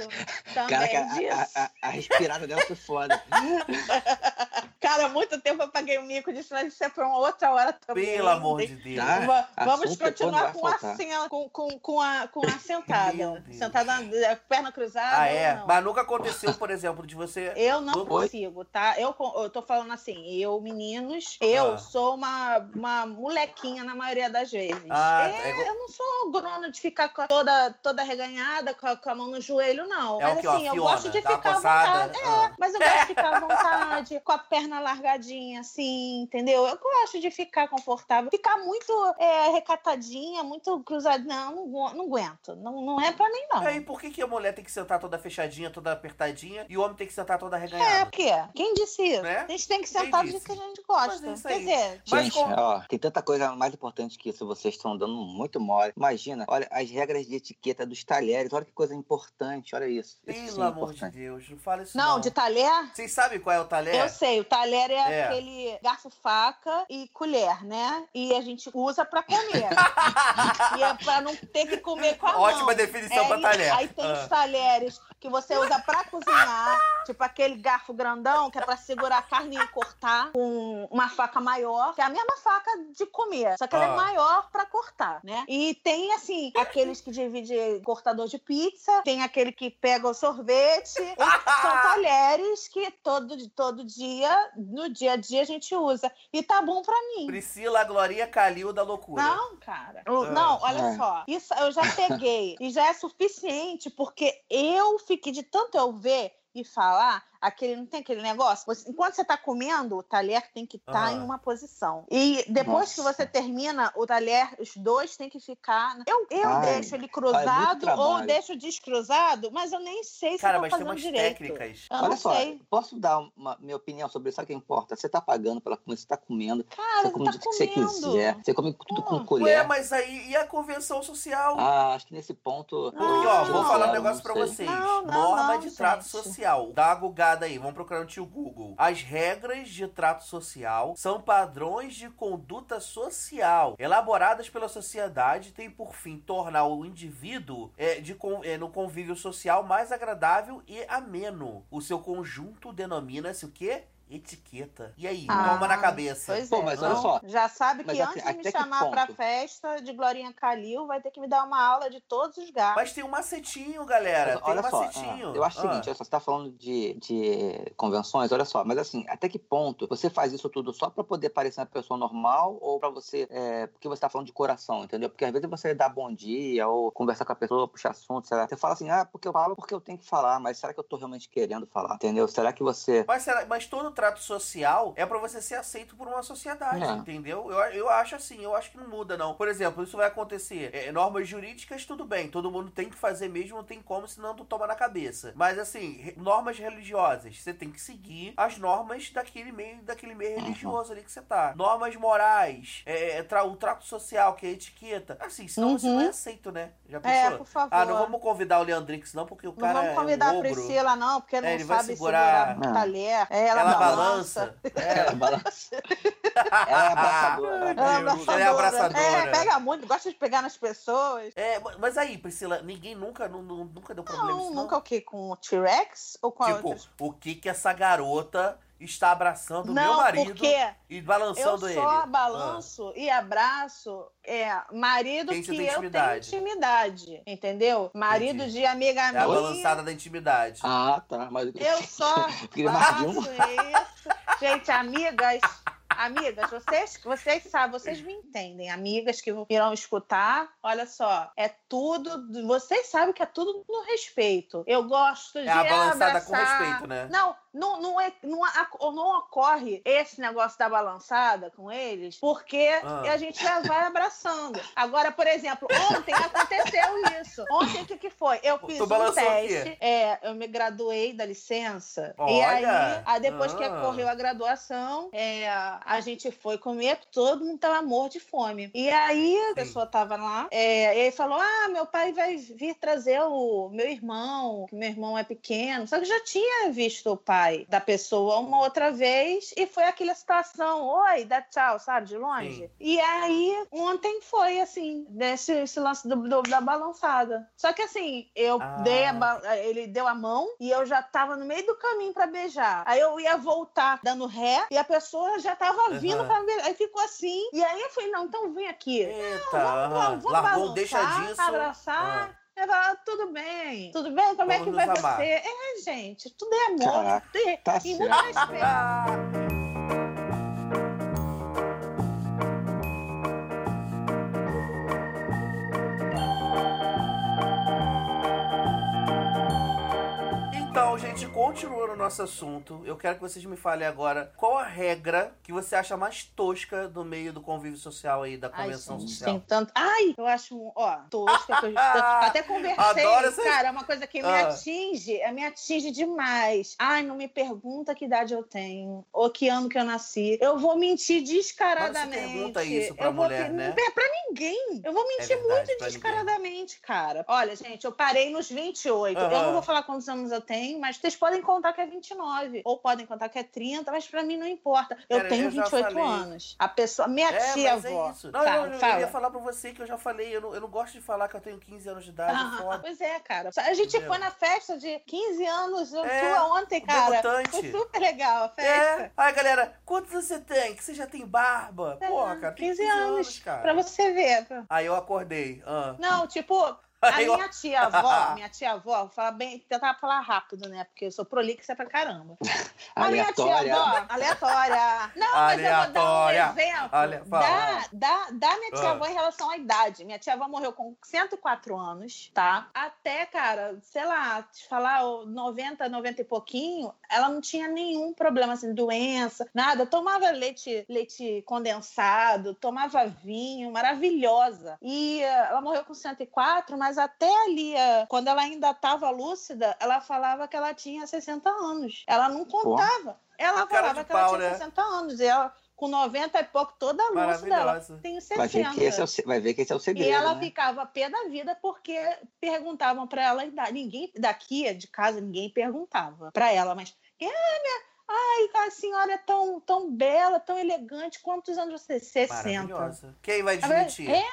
também Caraca, disso. a, a, a respirada dela foi foda. Cara, há muito tempo eu paguei o mico disso, mas isso é pra uma outra hora também. Pelo amor de Deus. Tá. Va- Vamos Assunto é continuar com a, sen- com, com, com a, com a sentada. Sentada, eh, perna cruzada. Ah, é? não. Mas nunca aconteceu, por exemplo, de você. Eu não Oi? consigo, tá? Eu, eu tô falando assim, eu, meninos, eu Ah. sou uma, uma molequinha na maioria das vezes. Ah, É, é igual- Eu não sou grona de ficar toda, toda reganhada, com a, com a mão no joelho, não. É o Mas assim, eu Fiona? gosto de uma ficar à coçada? vontade. Ah. É, mas eu gosto de ficar à vontade, com a perna largadinha, assim, entendeu? Eu gosto de ficar confortável. Ficar muito é, recatadinha, muito cruzada. Não, não, não aguento. Não, não é pra mim, não. E aí, por que, que a mulher tem que sentar toda fechadinha, toda apertadinha, e o homem tem que sentar toda É, arreganhada? porque quem disse isso? Né? A gente tem que sentar do jeito que a gente gosta. Mas é isso Quer dizer, Mas Gente, com- ó, tem tanta coisa mais importante que isso, vocês estão dando muito mole. Imagina, olha, as regras de etiqueta dos talheres, olha que coisa importante, olha isso. Isso sim Pelo é amor de importante. Deus, não fala isso. não, Não, de talher? Vocês sabem qual é o talher? Eu sei, o talher é, É. aquele garfo, faca e colher, né? E a gente usa pra comer. e é pra não ter que comer com a mão. Ótima definição É, pra talher. Aí tem Ah. os talheres que você usa pra cozinhar, tipo aquele garfo grandão que é pra segurar a carne e cortar com uma faca maior, que é a mesma faca de comer, só que ela Ah. é maior pra cortar, né? E tem assim, aqueles que divide cortador de pizza, tem aquele que pega o sorvete, são talheres que todo, todo dia, no dia a dia a gente usa. E tá bom pra mim. Priscila Glorinha Calil da loucura. Não, cara. Ah. Não, olha É. só. Isso eu já peguei. e já é suficiente, porque eu fiquei de tanto eu ver e falar, aquele, não tem aquele negócio? Você- enquanto você tá comendo, o talher tem que estar Aham. em uma posição. E depois que Nossa. você termina, o talher, os dois têm que ficar. Eu, eu Ai, deixo ele cruzado ou trabalho. deixo descruzado, mas eu nem sei se Cara, eu tô mas tem fazendo umas direito. técnicas. Eu Olha não só, sei. posso dar uma minha opinião sobre isso? Sabe o que importa? Você tá pagando pela comida, você tá comendo, Cara, você come tá do que você comendo. quiser, você come tudo com Hum. colher. Ué, mas aí e a convenção social? Ah, acho que nesse ponto. Porque, ó, Não, vou falar um não negócio pra sei. vocês. Não, não, Norma não, de trato gente. social. Dá uma gugada aí, vamos procurar no tio Google. As regras de trato social são padrões de conduta social elaboradas pela sociedade e têm por fim tornar o indivíduo é, de, é, no convívio social mais agradável e ameno. O seu conjunto denomina-se o quê? Etiqueta. E aí, Ah, toma na cabeça. Pois Pô, é. mas olha só. Já sabe Mas que até- antes de me chamar pra festa de Glorinha Calil, vai ter que me dar uma aula de todos os gatos. Mas tem um macetinho, galera. Mas Tem um olha só, macetinho. ah, eu acho o Ah. seguinte, olha só, você tá falando de, de convenções, olha só, mas assim, até que ponto você faz isso tudo só pra poder parecer uma pessoa normal ou pra você, é, porque você tá falando de coração, entendeu? Porque às vezes você dá bom dia ou conversar com a pessoa, puxar assunto, sei lá, você fala assim, ah, porque eu falo porque eu tenho que falar, mas será que eu tô realmente querendo falar, entendeu? Será que você... Mas, será- mas todo trato social é pra você ser aceito por uma sociedade, É. entendeu? Eu, eu acho assim, eu acho que não muda, não. Por exemplo, isso vai acontecer. É, normas jurídicas, tudo bem. Todo mundo tem que fazer mesmo, não tem como, senão tu toma na cabeça. Mas assim, normas religiosas, você tem que seguir as normas daquele meio, daquele meio Uhum. religioso ali que você tá. Normas morais, é, é, tra- o trato social, que é a etiqueta. Assim, senão você Uhum. não é aceito, né? Já É, pensou? por favor. ah, não vamos convidar o Leandrix, não, porque o Não cara vamos convidar é a um ogro. Priscila, não, porque não ele vai sabe segurar- segurar Não. talher. É, ela, Ela balança. Balança. É. Ela balança. Ela é abraçadora. Ai, Ela é abraçadora. ela é abraçadora. É, pega muito, gosta de pegar nas pessoas. É, mas aí, Priscila, ninguém nunca, nu- nu- nunca deu problema Não, isso, nunca o quê? Com o T-Rex ou com a Tipo, outra? o que que essa garota está abraçando o meu marido porque e eu balançando ele? só balanço e abraço é, marido que tem eu tenho intimidade. entendeu? Marido Entendi. de amiga É a minha. balançada da intimidade. Ah, tá. Mas Eu só queria mais de faço isso. Gente, amigas, amigas, vocês, vocês sabem, vocês me entendem. Amigas que irão escutar, olha só, é tudo. Vocês sabem que é tudo no respeito. Eu gosto de É a balançada abraçar. com respeito, né? Não, não, não, é, não, não ocorre esse negócio da balançada com eles, porque Ah. a gente já vai abraçando. Agora, por exemplo, ontem aconteceu isso. Ontem o que, que foi? Eu Tu fiz um teste. É, eu me graduei da licença. E Olha! aí, aí depois que Ah. ocorreu a graduação, é, a gente foi comer, todo mundo tava morto de fome. E aí a pessoa tava lá, é, e ele falou: Ah, meu pai vai vir trazer o meu irmão, que meu irmão é pequeno. Só que eu já tinha visto o pai da pessoa uma outra vez e foi aquela situação: Oi, dá tchau, sabe, de longe. Sim. E aí, ontem foi assim, desse esse lance do- do- da balançada. Só que assim, eu Ah. dei a ele deu a mão e eu já tava no meio do caminho pra beijar. Aí eu ia voltar dando ré e a pessoa já tava vindo Aham. pra beijar. Aí ficou assim. E aí eu falei, não, então vem aqui. Eita, Vamos, aham. vamos, vamos largou balançar, deixa disso. abraçar. Eu falava, tudo bem, tudo bem? Como é Vamos que vai amar. você? É, gente, tudo é amor. Caraca, tudo é- tá e muito certo. respeito. continuando o nosso assunto, eu quero que vocês me falem agora qual a regra que você acha mais tosca do meio do convívio social aí, da Ai, convenção gente, social. tem tanto. Ai, eu acho, um- ó, tosca. Que eu até conversei, Adoro essas- cara, é uma coisa que me Ah. atinge, é, me atinge demais. Ai, não me pergunta que idade eu tenho, ou que ano que eu nasci. Eu vou mentir descaradamente. Mas pergunta isso pra eu vou, mulher, né? Não é pra ninguém. Eu vou mentir verdade, muito pra ninguém. descaradamente, cara. Olha, gente, eu parei nos 28. Eu Aham. não vou falar quantos anos eu tenho, mas vocês podem contar que é 29, ou podem contar que é 30, mas pra mim não importa. Eu Cara, tenho eu já 28 falei. anos. A pessoa, minha É, tia mas avó. é isso. Não, Tá, eu, eu, fala. ia falar pra você que eu já falei, eu não, eu não gosto de falar que eu tenho 15 anos de idade, Ah, é pois é, cara. A gente Entendeu? foi na festa de 15 anos É, tua ontem, cara. debutante. Foi super legal a festa. É. Ai, galera, quantos anos você tem? Que você já tem barba? É, Porra, cara, tem 15 15 anos, anos, cara. Pra você ver. Aí eu acordei. Ah. Não, tipo, A minha tia-avó, minha tia-avó, fala bem, tentar falar rápido, né? Porque eu sou prolixa pra caramba. A minha tia-avó, aleatória. Não, mas eu vou dar um exemplo Olha, da, da, da minha tia-avó em relação à idade. Minha tia-avó morreu com 104 anos, tá? Até, cara, sei lá, te falar 90, 90 e pouquinho, ela não tinha nenhum problema, assim, doença, nada. Tomava leite, leite condensado, tomava vinho, maravilhosa. E uh, ela morreu com 104, mas até ali, uh, quando ela ainda estava lúcida, ela falava que ela tinha 60 anos. Ela não contava. Pô. Ela falava que pau, ela tinha né? 60 anos. E ela, com 90 e pouco, toda a luz dela. Tenho 60. Vai ver, que esse é o, vai ver que esse é o segredo. E ela né? ficava pé da vida porque perguntavam para ela a idade. Ninguém daqui de casa, ninguém perguntava para ela, mas. Ah, minha, Ai, a senhora é tão, tão bela, tão elegante. Quantos anos você? 60. Quem vai desmentir? É,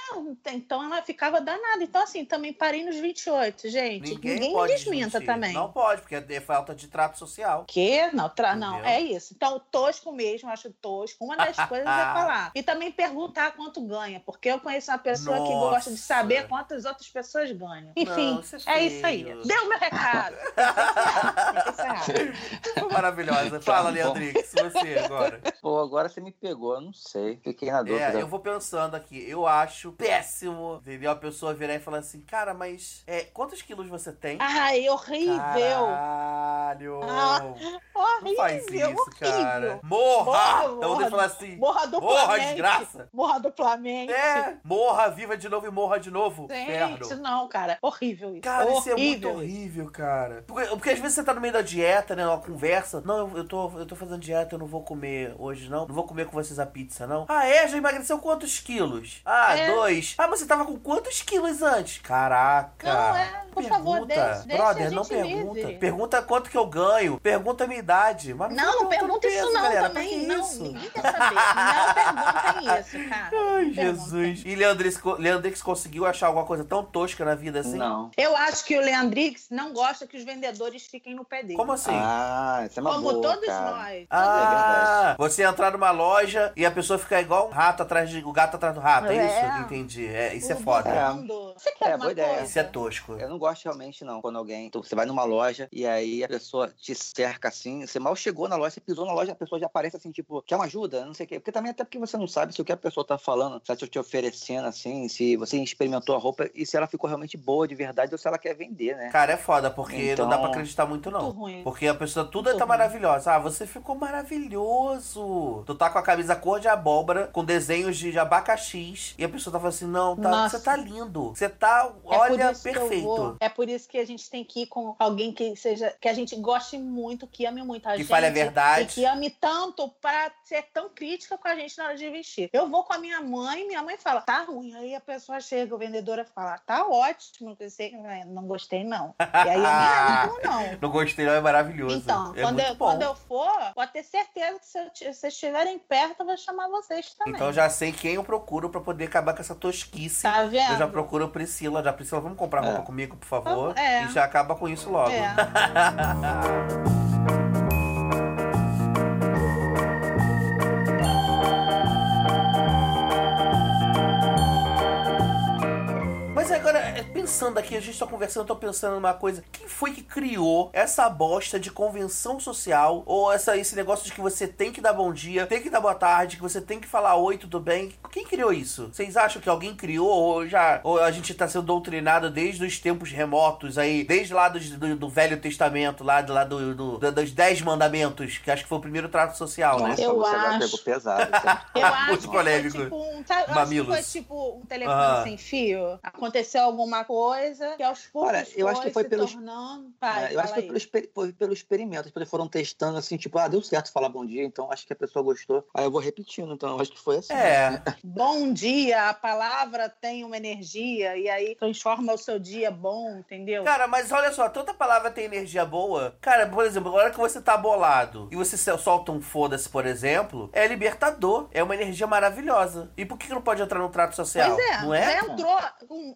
então ela ficava danada. Então, assim, também parei nos 28, gente. Ninguém, Ninguém pode me desminta também. Não pode, porque é falta de trato social. Que? Não, tra... não, é isso. Então, tosco mesmo, acho tosco. Uma das coisas é falar. E também perguntar quanto ganha, porque eu conheço uma pessoa Nossa. que gosta de saber quantas outras pessoas ganham. Enfim, não, é, é isso aí. Deu meu recado. Maravilhosa. Fala, Leandrix, você agora. Pô, agora você me pegou, eu não sei. Fiquei na dúvida. É, eu vou pensando aqui. Eu acho péssimo, entendeu? A pessoa virar e falar assim, cara, mas é, quantos quilos você tem? Ai, horrível. Caralho. Ah, horrível. Não faz isso, horrível. cara. Morra! morra então vou falar assim. Morra duplamente. Morra, desgraça. Morra duplamente. É, morra, viva de novo e morra de novo. Gente, Inferno. não, cara. Horrível isso. Cara, horrível isso é muito horrível, cara. Porque, porque às vezes você tá no meio da dieta, né? Uma conversa. Não, eu, eu tô eu tô fazendo dieta, eu não vou comer hoje, não. Não vou comer com vocês a pizza, não. Ah, é? Já emagreceu quantos quilos? Ah, é. dois. Ah, mas você tava com quantos quilos antes? Caraca. Não, é. Por pergunta. favor, deixa, Brother, não pergunta. Livre. Pergunta quanto que eu ganho. Pergunta a minha idade. Mas não, não pergunta peso, isso não galera. também. Não, isso? ninguém quer saber. Não perguntem isso, cara. Ai, Jesus. E Leandrix, Leandrix conseguiu achar alguma coisa tão tosca na vida assim? Não. Eu acho que o Leandrix não gosta que os vendedores fiquem no pé dele. Como assim? Ah, isso é uma Como boa, todos cara. nós. Ah, é você entrar numa loja e a pessoa ficar igual um rato atrás de. O gato atrás do rato, é, é isso? Entendi. É, isso é foda. É. Você quer é, uma boa ideia. Isso é tosco. Eu não gosto realmente, não. Quando alguém. Você vai numa loja e aí a pessoa te cerca assim. Você mal chegou na loja, você pisou na loja, a pessoa já aparece assim, tipo, quer uma ajuda? Não sei o quê. Porque também, até porque você não sabe se o que a pessoa tá falando, se ela tá te oferecendo assim, se você experimentou a roupa e se ela ficou realmente boa de verdade ou se ela quer vender, né? Cara, é foda, porque então... não dá pra acreditar muito, não. Muito ruim. Porque a pessoa tudo muito tá ruim. maravilhosa. Ah, você ficou maravilhoso. Tu tá com a camisa cor de abóbora, com desenhos de abacaxis, e a pessoa tá falando assim: não, tá, você tá lindo. Você tá, é olha, perfeito. É por isso que a gente tem que ir com alguém que seja, que a gente goste muito, que ame muito a que gente. Que fale a verdade. E que ame tanto pra ser tão crítica com a gente na hora de vestir. Eu vou com a minha mãe, minha mãe fala, tá ruim. Aí a pessoa chega, o vendedora fala, tá ótimo. Eu sei, não gostei, não. E aí eu não, não. Não gostei, não, é maravilhoso. Então, é quando, eu, quando eu for, pode ter certeza que se, vocês estiverem perto, eu vou chamar vocês também. Então já sei quem eu procuro pra poder acabar com essa tosquice. Tá vendo? Eu já procuro Priscila. Já, Priscila, vamos comprar roupa é. comigo, por favor? É. E já acaba com isso logo. É. pensando aqui, a gente tá conversando, eu tô pensando numa coisa. Quem foi que criou essa bosta de convenção social? Ou essa, esse negócio de que você tem que dar bom dia, tem que dar boa tarde, que você tem que falar oi, tudo bem? Quem criou isso? Vocês acham que alguém criou? Ou já ou a gente tá sendo doutrinado desde os tempos remotos aí, desde lá do, do, do Velho Testamento, lá, do, lá do, do, dos Dez Mandamentos, que acho que foi o primeiro trato social, né? Nossa, eu você acho. pegou pesado. eu acho Muito polêmico. Foi, tipo, um, tá, Mamilos. Acho que foi tipo um telefone ah. sem fio. Aconteceu aconteceu alguma coisa que aos poucos Olha, eu acho que foi pelo tornando... Pai, é, eu acho que foi pelo, foi pelo experimento. Eles foram testando assim, tipo, ah, deu certo falar bom dia, então acho que a pessoa gostou. Aí eu vou repetindo, então acho que foi assim. É. bom dia, a palavra tem uma energia e aí transforma o seu dia bom, entendeu? Cara, mas olha só, toda palavra tem energia boa. Cara, por exemplo, na hora que você tá bolado e você solta um foda-se, por exemplo, é libertador. É uma energia maravilhosa. E por que não pode entrar no trato social? Pois é, não é? Já entrou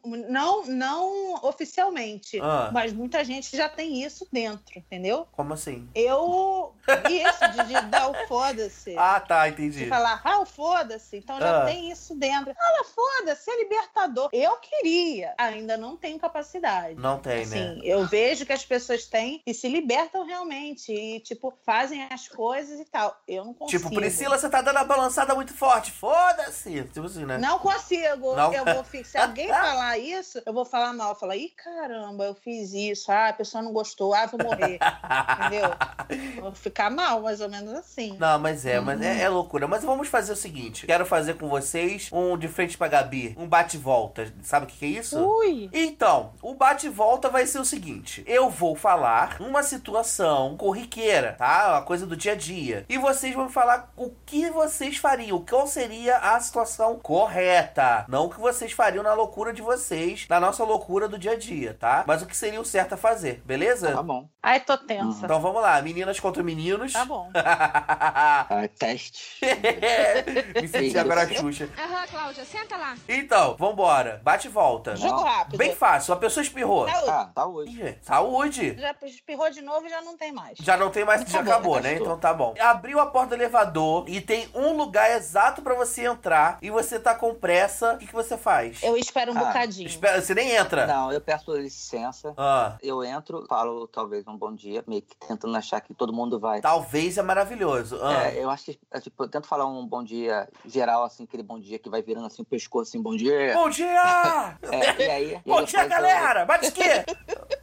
não, não oficialmente, Ah. mas muita gente já tem isso dentro, entendeu? Como assim? Eu. Isso, de, de dar o foda-se. Ah, tá, De entendi. falar, ah, o foda-se. Então já Ah. tem isso dentro. Fala, foda-se, é libertador. Eu queria, ainda não tenho capacidade. Não tem, né? Assim, eu vejo que as pessoas têm e se libertam realmente. E, tipo, fazem as coisas e tal. Eu não consigo. Tipo, Priscila, você tá dando a balançada muito forte. Foda-se. Tipo assim, né? Não consigo. Não? Eu vou Se alguém falar isso, eu vou falar mal. Falar, ih, caramba, eu fiz isso. Ah, a pessoa não gostou. Ah, vou morrer. Entendeu? Vou ficar mal, mais ou menos assim. Não, mas é, mas é, é loucura. Mas vamos fazer o seguinte: quero fazer com vocês um de frente pra Gabi, um bate-volta. Sabe o que, que é isso? Ui! Então, o bate-volta vai ser o seguinte: eu vou falar uma situação corriqueira, tá? Uma coisa do dia a dia. E vocês vão falar o que vocês fariam, qual seria a situação correta. Não o que vocês fariam na loucura de vocês, na nossa loucura do dia a dia, tá? Mas o que seria o certo a fazer, beleza? Tá bom. Ai, tô tensa. Então vamos lá, meninas contra meninos. Tá bom. Ah, teste. Me senti agora a Xuxa. Aham, Cláudia, senta lá. Então, vambora. Bate e volta. Jogo rápido. Bem fácil, a pessoa espirrou. Saúde. Ah, tá hoje. Ih, Saúde. Já espirrou de novo e já não tem mais. Já não tem mais, já Acabou, acabou, né? Então tá bom. Abriu a porta do elevador e tem um lugar exato pra você entrar e você tá com pressa. O que, que você faz? Eu espero um Ah, bocadinho. Espera, você nem entra. Não, eu peço licença. Ah, Eu entro, falo talvez um bom dia, meio que tentando achar que todo mundo vai. talvez é maravilhoso. Ah, É, eu acho que, é, tipo, eu tento falar um bom dia geral, assim, aquele bom dia que vai virando assim o pescoço, assim, bom dia. Bom dia! É, e aí. Bom dia, eu- galera! Bate aqui!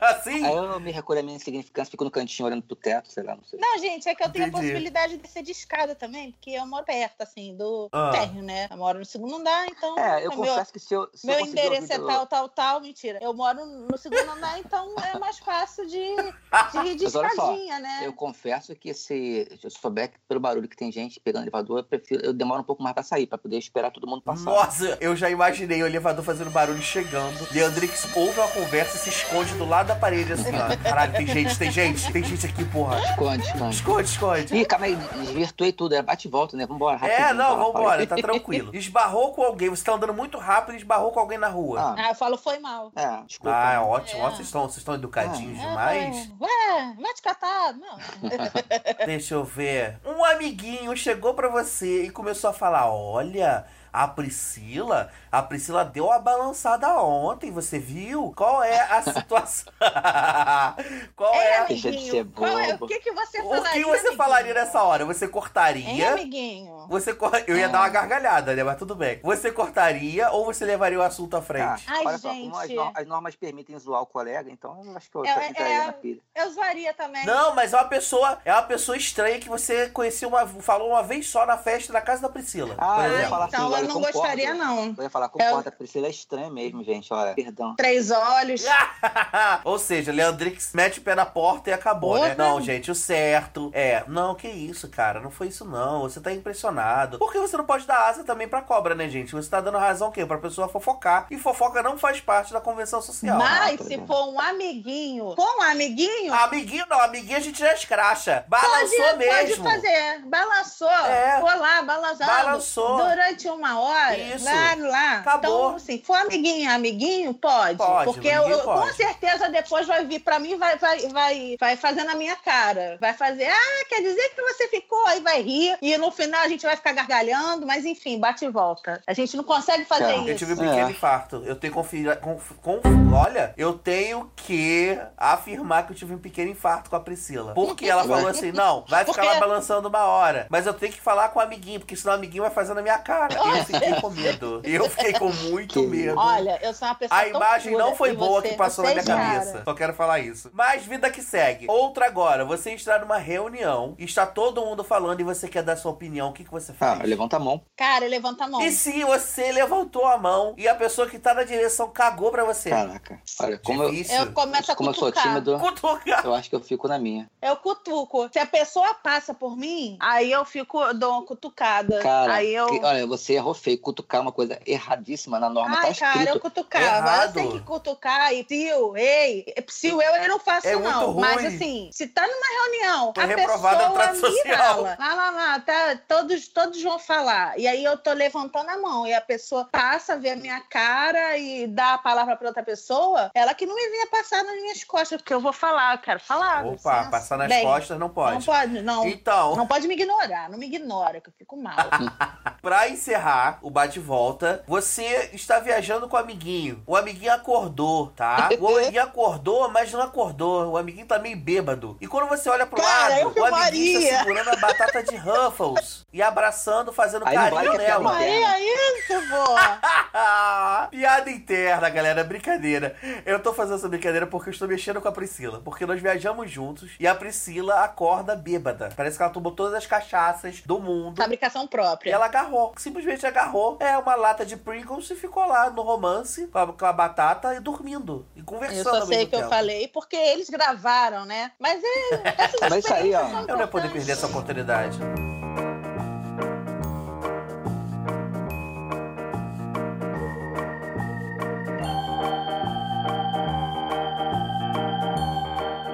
assim? Aí eu me recolho a minha insignificância, fico no cantinho olhando pro teto, sei lá, não sei. Não, gente, é que eu tenho Entendi. a possibilidade de ser de escada também, porque eu moro perto, assim, do Ah. térreo, né? Eu moro no segundo andar, então. É, eu meu, confesso que se eu. Se eu meu conseguir endereço é do- tal, tal, tal. Mentira. Eu moro no segundo andar, então é mais fácil de, de ir de Mas olha só, escadinha, né? Eu confesso que se eu souber que pelo barulho que tem gente pegando elevador, eu, prefiro, eu demoro um pouco mais pra sair, pra poder esperar todo mundo passar. Nossa, eu já imaginei o elevador fazendo barulho chegando. Leandrix ouve uma conversa e se esconde do lado da parede, assim, ó. Caralho, tem gente, tem gente, tem gente aqui, porra. Esconde, esconde. Esconde, esconde. Ih, calma aí, desvirtuei tudo, é bate e volta, né? Vambora, rapidinho. É, não, vambora, tá tranquilo. Esbarrou com alguém, você tá andando muito rápido e esbarrou com alguém na rua. Ah, Ah, eu falo, foi mal. é, desculpa. Ah, é ótimo, É. ó, vocês estão, vocês estão educadinhos Ah, demais. É, ué, mete catado. Não. Deixa eu ver. Um amiguinho chegou pra você e começou a falar: Olha, a Priscila, a Priscila deu uma balançada ontem, você viu? Qual é a situação? Qual Ei, é a... Deixa de ser qual é- bobo. o que, que você O falaria? que você amiguinho? falaria nessa hora? Você Hein, cortaria? amiguinho? Você cor... Eu ia Ah. dar uma gargalhada, né? Mas tudo bem. Você cortaria ou você levaria o assunto à Tá, frente? Ai, olha só, como as, gente. no- as normas permitem zoar o colega, então eu acho que eu É, entraria é- na pilha. Eu zoaria também. Não, mas é uma pessoa, é uma pessoa estranha que você conheceu uma, falou uma vez só na festa na casa da Priscila. Ah, por eu ia exemplo. falar assim, então olha, eu não concordo. gostaria, não. Eu ia falar, concorda, a Priscila é estranha mesmo, gente, olha, perdão. Três olhos. Ou seja, Leandrix mete o pé na porta e acabou, né? Não, gente, o certo é. Não, que isso, cara. Não foi isso, não. Você tá impressionado. Porque você não pode dar asa também pra cobra, né, gente? Você tá dando razão o quê? Pra pessoa fofocar. E fofoca não faz parte da convenção social. Mas Ah, se é. for um amiguinho, for um amiguinho, Amiguinho não, amiguinho a gente já escracha. Balançou pode, mesmo. pode fazer. Balançou. É. Foi lá, balançando. Balançou. Durante uma hora. Isso. Lá, lá. Acabou. Então, assim, for amiguinho, amiguinho, pode. Pode, Porque eu, eu- com pode. certeza depois vai vir pra mim, vai, vai, vai, vai fazer na minha cara. Vai fazer, ah, quer dizer que você ficou, aí vai rir. E no final a gente vai ficar gargalhando, mas enfim, bate e volta. A gente não consegue fazer Tá. Eu isso. tive um pequeno É. infarto. Eu tenho confira... conf... conf- Olha, eu tenho que afirmar que eu tive um pequeno infarto com a Priscila. Porque ela falou assim: não, vai ficar lá balançando uma hora. Mas eu tenho que falar com o amiguinho, porque senão o amiguinho vai fazer na minha cara. E eu fiquei com medo. Eu fiquei com muito Que- medo. Olha, eu sou uma pessoa A tão imagem pura, não foi boa você- que passou na minha vocês, cabeça. cara. Só quero falar isso. Mas vida que segue. Outra agora, você está numa reunião, está todo mundo falando e você quer dar sua opinião. O que, que você faz? Ah, levanta a mão. Cara, levanta a mão. E se você levantou a mão e a pessoa que tá na direção cagou pra você? Caraca. Olha, como eu, Difícil. Eu começo a como eu sou cutucar. tímido, Cutuca. eu acho que eu fico na minha. Eu cutuco. Se a pessoa passa por mim, aí eu fico, dou uma cutucada. Cara, aí eu. que- olha, você errou erro feio. Cutucar é uma coisa erradíssima na norma. tá Ai, escrito. cara, eu cutucava. Errado. Eu tenho que cutucar e pio, ei. Psiu, eu, eu não faço, É muito não. ruim. Mas assim, se tá numa reunião, Tô a pessoa trato me social. fala. Lá, lá, lá, tá, todos, todos vão falar. E aí eu tô levantando a mão. E a pessoa passa, vê a minha cara e dá a palavra pra outra pessoa. Ela que não me vinha passar nas minhas costas, porque eu vou falar, eu quero falar. Opa, licença. passar nas Bem, costas não pode. Não pode, não. Então, Não pode me ignorar, não me ignora, que eu fico mal. pra encerrar o bate-volta, você está viajando com o amiguinho. O amiguinho acordou, tá? O amiguinho acordou, mas não acordou. O amiguinho tá meio bêbado. E quando você olha pro Cara, lado, eu o amiguinho filmaria. está segurando a batata de Ruffles e abraçando, fazendo Aí não carinho vale que é nela. Aí, aí, isso, pô. Piada interna, galera, brincadeira. Eu tô fazendo essa brincadeira porque eu estou mexendo com a Priscila. Porque nós viajamos juntos e a Priscila acorda bêbada. Parece que ela tomou todas as cachaças do mundo. Fabricação E própria. ela agarrou, simplesmente agarrou. É uma lata de Pringles e ficou lá no romance com a, com a batata e dormindo. E Eu conversando só ao sei que eu tempo. falei porque eles gravaram, né? Mas é, essas Mas isso aí, ó. Eu não ia poder perder essa oportunidade.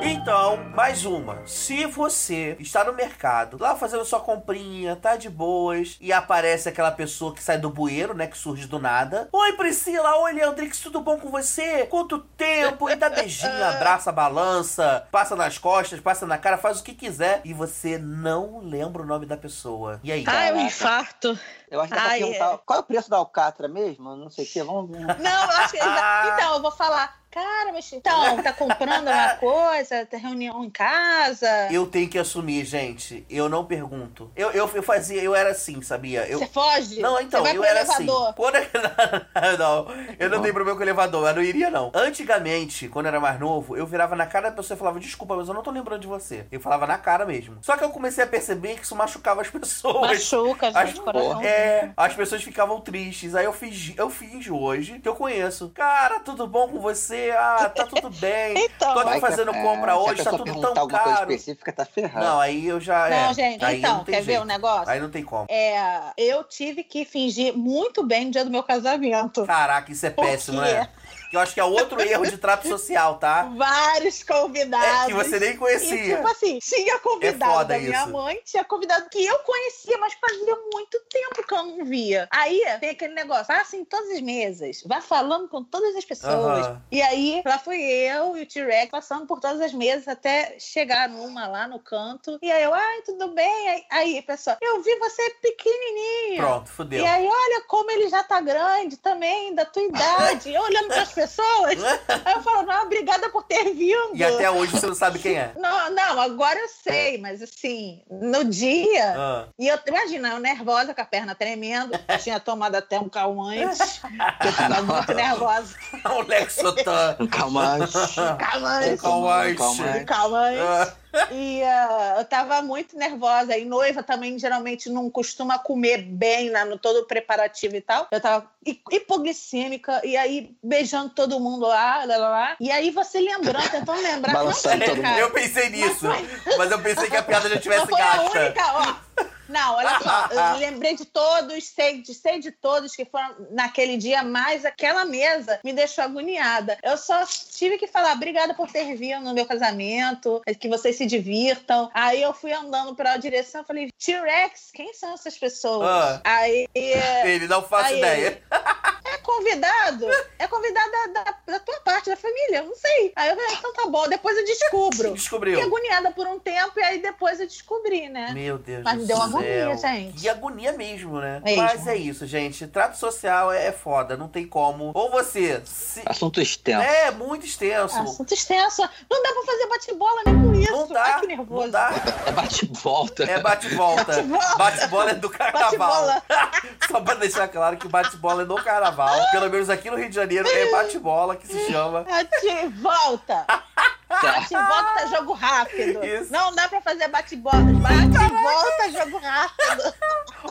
Então, mais uma. Se você está no mercado, lá fazendo sua comprinha, tá de boas, e aparece aquela pessoa que sai do bueiro, né? Que surge do nada. Oi, Priscila! Oi, Leandrix, tudo bom com você? Quanto tempo? E dá beijinho, abraça, balança, passa nas costas, passa na cara, faz o que quiser. E você não lembra o nome da pessoa. E aí? Ai, um infarto. Eu acho que dá pra Ai, perguntar é. qual é o preço da alcatra mesmo? Não sei o que, vamos ver. Não, eu acho que. Então, eu vou falar. Cara, mas então, tá comprando uma coisa, tem reunião em casa. Eu tenho que assumir, gente. Eu não pergunto. Eu, eu, eu fazia, eu era assim, sabia? Eu, Você foge? Não, então, eu era elevador. assim. Quando... não, eu não tenho problema com o elevador, eu não iria, não. Antigamente, quando eu era mais novo, eu virava na cara da pessoa e falava, desculpa, mas eu não tô lembrando de você. Eu falava na cara mesmo. Só que eu comecei a perceber que isso machucava as pessoas. Machuca, As, gente, coração. é, as pessoas ficavam tristes. Aí eu fingi, eu finjo hoje que eu conheço. Cara, tudo bom com você? Ah, tá tudo bem. Então, Tô aqui fazendo é, compra hoje, tá tudo tão alguma coisa caro. específica, tá ferrado. Não, aí eu já. é, Não, gente, aí então, não tem quer ver jeito. um negócio? Aí não tem como. É, eu tive que fingir muito bem no dia do meu casamento. Caraca, isso é péssimo, né? Que eu acho que é outro erro de trato social, tá? Vários convidados. É que você nem E, conhecia. tipo assim, tinha convidado É da minha isso. mãe, tinha convidado que eu conhecia, mas fazia muito tempo que eu não via. Aí tem aquele negócio, passa em todas as mesas, vai falando com todas as pessoas. Aham. E aí, lá fui eu e o T-Rex passando por todas as mesas até chegar numa lá no canto. E aí eu, ai, tudo bem? Aí, aí pessoal, eu vi você pequenininho. Pronto, fudeu. E aí, olha como ele já tá grande também, da tua idade. Eu olhando para as pessoas, aí eu falo, não, obrigada por ter vindo. E até hoje você não sabe quem é. Não, não, agora eu sei, mas assim, no dia. Ah. E eu, imagina, eu nervosa, com a perna tremendo. tinha tomado até um calmante. porque eu tava muito nervosa. o Lexotan. Calma. Calmante. Calmante. Calmante. Calmante. Ah. E ah, eu tava muito nervosa. E noiva também geralmente não costuma comer bem lá no todo o preparativo e tal. Eu tava hi- hipoglicêmica, e aí beijando todo mundo lá, lá, lá, lá. E aí você lembrando, tentando lembrar. Balançando todo cara. Eu pensei nisso, Mas mas eu pensei que a piada já tivesse Não foi a gasta. única, ó. Não, olha só, eu lembrei de todos, sei de, sei de todos que foram naquele dia, mas aquela mesa me deixou agoniada. Eu só tive que falar, obrigada por ter vindo no meu casamento, que vocês se divirtam. Aí eu fui andando para a direção, falei, T-Rex, quem são essas pessoas? Ah. Aí Ele não faço Aí, ideia. é convidado, é convidado da, da, da tua parte, da família, eu não sei. Aí eu falei, então tá bom, depois eu descubro. Fiquei Descobriu. agoniada por um tempo e aí depois eu descobri, né? Meu Deus Mas do me deu uma agonia, gente. Que agonia mesmo, né? Mesmo. Mas é isso, gente. Trato social é, é foda, não tem como. Ou você. se- Assunto extenso. É, muito extenso. Assunto extenso. Não dá pra fazer bate-bola nem com isso. Não dá, Ai, que nervoso. não dá. É bate-volta. É bate-volta. Bate-bola. Bate-bola é do carnaval. Bate-bola. Só pra deixar claro que bate-bola é no carnaval. Pelo menos aqui no Rio de Janeiro é bate-bola que se chama. Bate-volta. Bate-volta é jogo rápido. Isso. Não dá pra fazer bate-bola. Bate-volta, jogo rápido.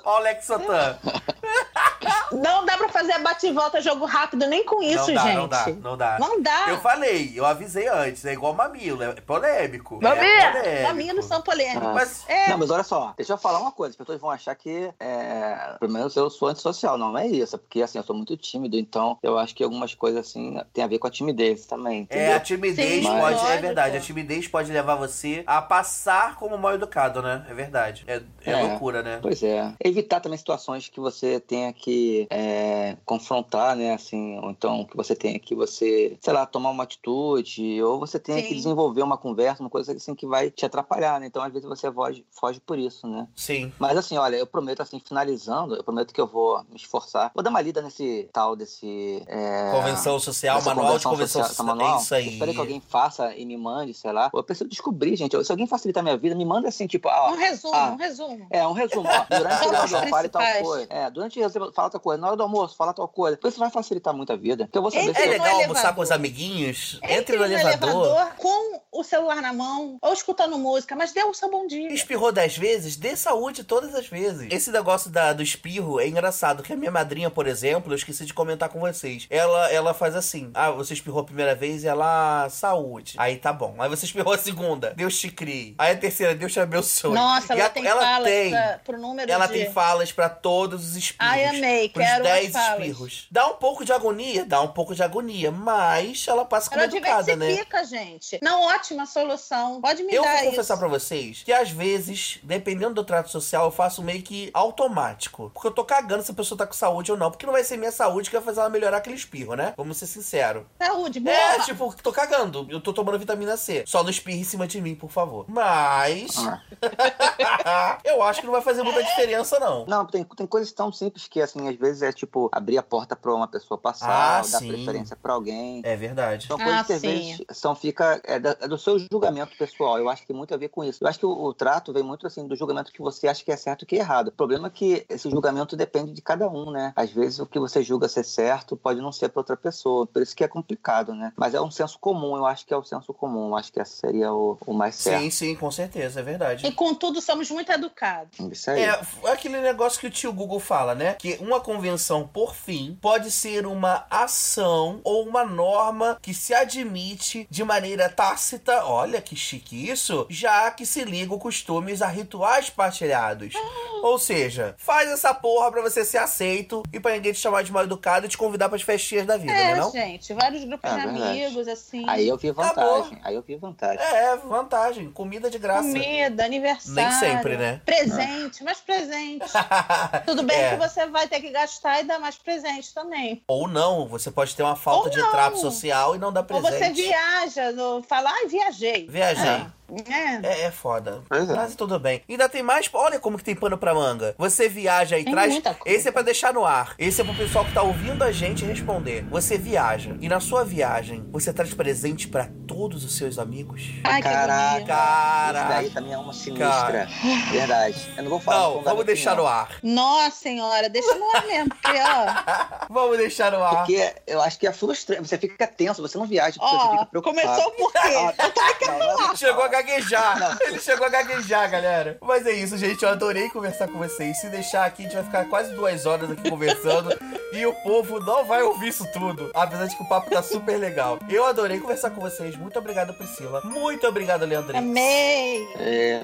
Ó o Lexotan. Não dá pra fazer bate e volta jogo rápido nem com isso, não dá, gente. não dá, não dá. Não dá. Eu falei, eu avisei antes, é igual mamilo, é polêmico. Mamilo! É polêmico. Mamilos são polêmicos. Mas É. Não, mas olha só, deixa eu falar uma coisa. As pessoas vão achar que, é, pelo menos eu sou antissocial. Não, não é isso. É porque, assim, eu sou muito tímido. Então, eu acho que algumas coisas, assim, tem a ver com a timidez também. É, entendeu? a timidez Sim, pode. É lógico. verdade, a timidez pode levar você a passar como mal educado, né? É verdade. É, é É. loucura, né? Pois é. Evitar também situações que você tenha que é, confrontar, né? Assim, ou então que você tenha que você, sei lá, tomar uma atitude, ou você tenha Sim. que desenvolver uma conversa, uma coisa assim que vai te atrapalhar, né? Então, às vezes, você foge, foge por isso, né? Sim. Mas assim, olha, eu prometo, assim, finalizando, eu prometo que eu vou me esforçar. Vou dar uma lida nesse tal desse. é, Convenção social, manual de convenção social, social. manual. É isso aí. Espero que alguém faça e me mande, sei lá. Eu preciso descobrir, gente. Se alguém facilitar a minha vida, me manda assim, tipo, ah, Um resumo, Ah. um resumo. é, um resumo, ó. Durante o fale tal coisa. É, coisa. Na hora do almoço, fala tal coisa. Isso vai facilitar muito a vida. Porque eu vou saber Entre É se... no legal elevador. almoçar com os amiguinhos? Entre, Entre no elevador. com o celular na mão ou escutando música, mas dê o seu bom dia. Espirrou dez vezes? Dê saúde todas as vezes. Esse negócio da, do espirro é engraçado, que a minha madrinha, por exemplo, eu esqueci de comentar com vocês. Ela, ela faz assim: ah, você espirrou a primeira vez e ela, saúde. Aí tá bom. Aí você espirrou a segunda, Deus te crie. Aí a terceira, Deus te abençoe. Nossa, E ela a- tem ela falas tem. pra, pro número Ela de... tem falas pra todos os espirros. Ai, amei, quero as 10 falas. espirros. Dá um pouco de agonia, dá um pouco de agonia, mas ela passa como Ela educada, né? diversifica, gente. Não, ótima solução. Pode me Eu dar vou isso. confessar pra vocês que às vezes, dependendo do trato social, eu faço meio que automático. Porque eu tô cagando se a pessoa tá com saúde ou não. Porque não vai ser minha saúde que vai fazer ela melhorar aquele espirro, né? Vamos ser sinceros. Saúde, boa. É, tipo, tô cagando. Eu tô tomando vitamina C. Só não espirre em cima de mim, por favor. Mas. Ah. eu acho que não vai fazer muita diferença, não. Não, tem, tem coisas tão simples que, assim, às vezes é tipo abrir a porta pra uma pessoa passar, Ah, dar sim. preferência pra alguém. É verdade. São coisas Ah, que às vezes são, fica, é, da- é do seu julgamento pessoal. Eu acho que tem muito a ver com isso. Eu acho que o, o trato vem muito assim do julgamento que você acha que é certo e que é errado. O problema é que esse julgamento depende de cada um, né? Às vezes o que você julga ser certo pode não ser para outra pessoa. Por isso que é complicado, né? Mas é um senso comum, eu acho que é o senso comum. Eu acho que esse seria o, o mais certo. Sim, sim, com certeza, é verdade. E contudo, somos muito educados. Isso aí. É, é aquele negócio que o tio Google fala, né? Que uma convenção, por fim, pode ser uma ação ou uma norma que se admite de maneira tácita, olha que chique isso, já que se ligam costumes a rituais partilhados. Ou seja, faz essa porra pra você ser aceito e pra ninguém te chamar de mal educado e te convidar pras festinhas da vida, É, né não? gente, vários grupos É de verdade. amigos, assim. Aí eu vi Acabou. vantagem. Aí eu vi vantagem. É, vantagem. Comida de graça. Comida, aniversário. Nem sempre, né? Presente, mas presente. Tudo bem É. que você vai ter que gastar e dar mais presente também. Ou não, você pode ter uma falta Ou de trato social e não dar Ou presente. você viaja, no, fala, ai, viajei. Viajei. É. É, é foda. Pois é. Mas tudo bem. Ainda tem mais. Olha como que tem pano pra manga. Você viaja e Tem traz. muita coisa. Esse é pra deixar no ar. Esse é pro pessoal que tá ouvindo a gente responder. Você viaja. E na sua viagem, você traz presente pra todos os seus amigos? Ai, que Caraca. agonia. Isso Caraca. daí também é uma sinistra. Verdade. Eu não vou falar. Não, vamos deixar opinião. no ar. Nossa senhora, deixa no ar mesmo, porque, ó, Vamos deixar no ar. Porque eu acho que é frustrante. Você fica tenso, você não viaja, porque você fica preocupado. começou por quê? Ah, não, não. Ele chegou a gaguejar. Ele chegou a gaguejar, galera. Mas é isso, gente. Eu adorei conversar com vocês. Se deixar aqui, a gente vai ficar quase duas horas aqui conversando. e o povo não vai ouvir isso tudo. Apesar de que o papo tá super legal. Eu adorei conversar com vocês. Muito obrigado, Priscila. Muito obrigado, Leandrinho. Amei.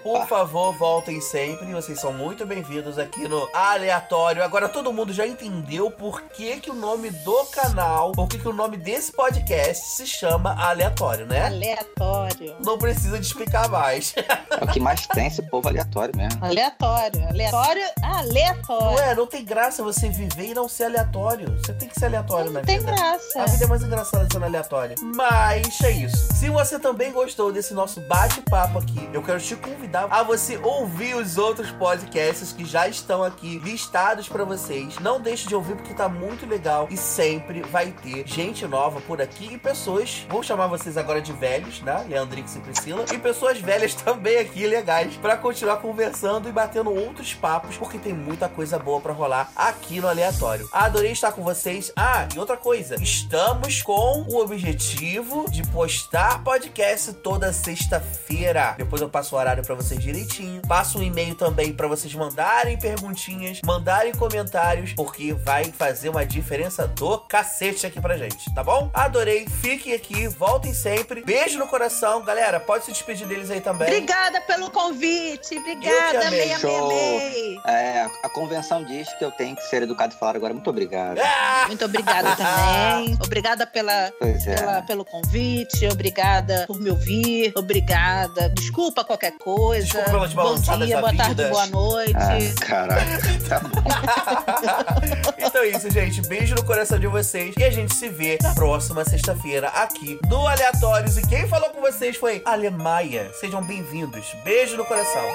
Por favor, voltem sempre. Vocês são muito bem-vindos aqui no Aleatório. Agora todo mundo já entendeu por que, que o nome do canal, por que, que o nome desse podcast se chama Aleatório, né? Aleatório. Não precisa de explicar mais. é o que mais tem esse povo aleatório mesmo. Aleatório. Aleatório. Aleatório. Ué, não tem graça você viver e não ser aleatório. Você tem que ser aleatório Não na tem vida. graça. A vida é mais engraçada sendo aleatória. Mas é isso. Se você também gostou desse nosso bate-papo aqui, eu quero te convidar a você ouvir os outros podcasts que já estão aqui listados pra vocês. Não deixe de ouvir porque tá muito legal e sempre vai ter gente nova por aqui e pessoas, vou chamar vocês agora de velhos, né? Leandrix e Priscila, e pessoas velhas também aqui legais pra continuar conversando e batendo outros papos porque tem muita coisa boa pra rolar aqui no aleatório. Adorei estar com vocês. Ah, e outra coisa, estamos com o objetivo de postar podcast toda sexta-feira. Depois eu passo o horário para vocês direitinho. Passo um e-mail também para vocês mandarem perguntinhas, mandarem comentários, porque vai fazer uma diferença do cacete aqui pra gente, tá bom? Adorei. Fiquem aqui, voltem sempre. Beijo no coração, galera. Pode se despedir deles aí também. Obrigada pelo convite. Obrigada, amei, amei, amei. É, a convenção diz que eu tenho que ser educado e falar agora. Muito obrigado. Ah! Muito obrigada também. Obrigada pela, é. pela- pelo convite. Obrigada por me ouvir. Obrigada. Desculpa qualquer coisa. Desculpa pelas Bom dia, boa tarde, boa noite. Ah, caraca. Tá bom. então é isso, gente. Beijo no coração de vocês. E a gente se vê na próxima sexta-feira aqui no Aleatórios. E quem falou com vocês foi Sejam bem-vindos. Beijo no coração.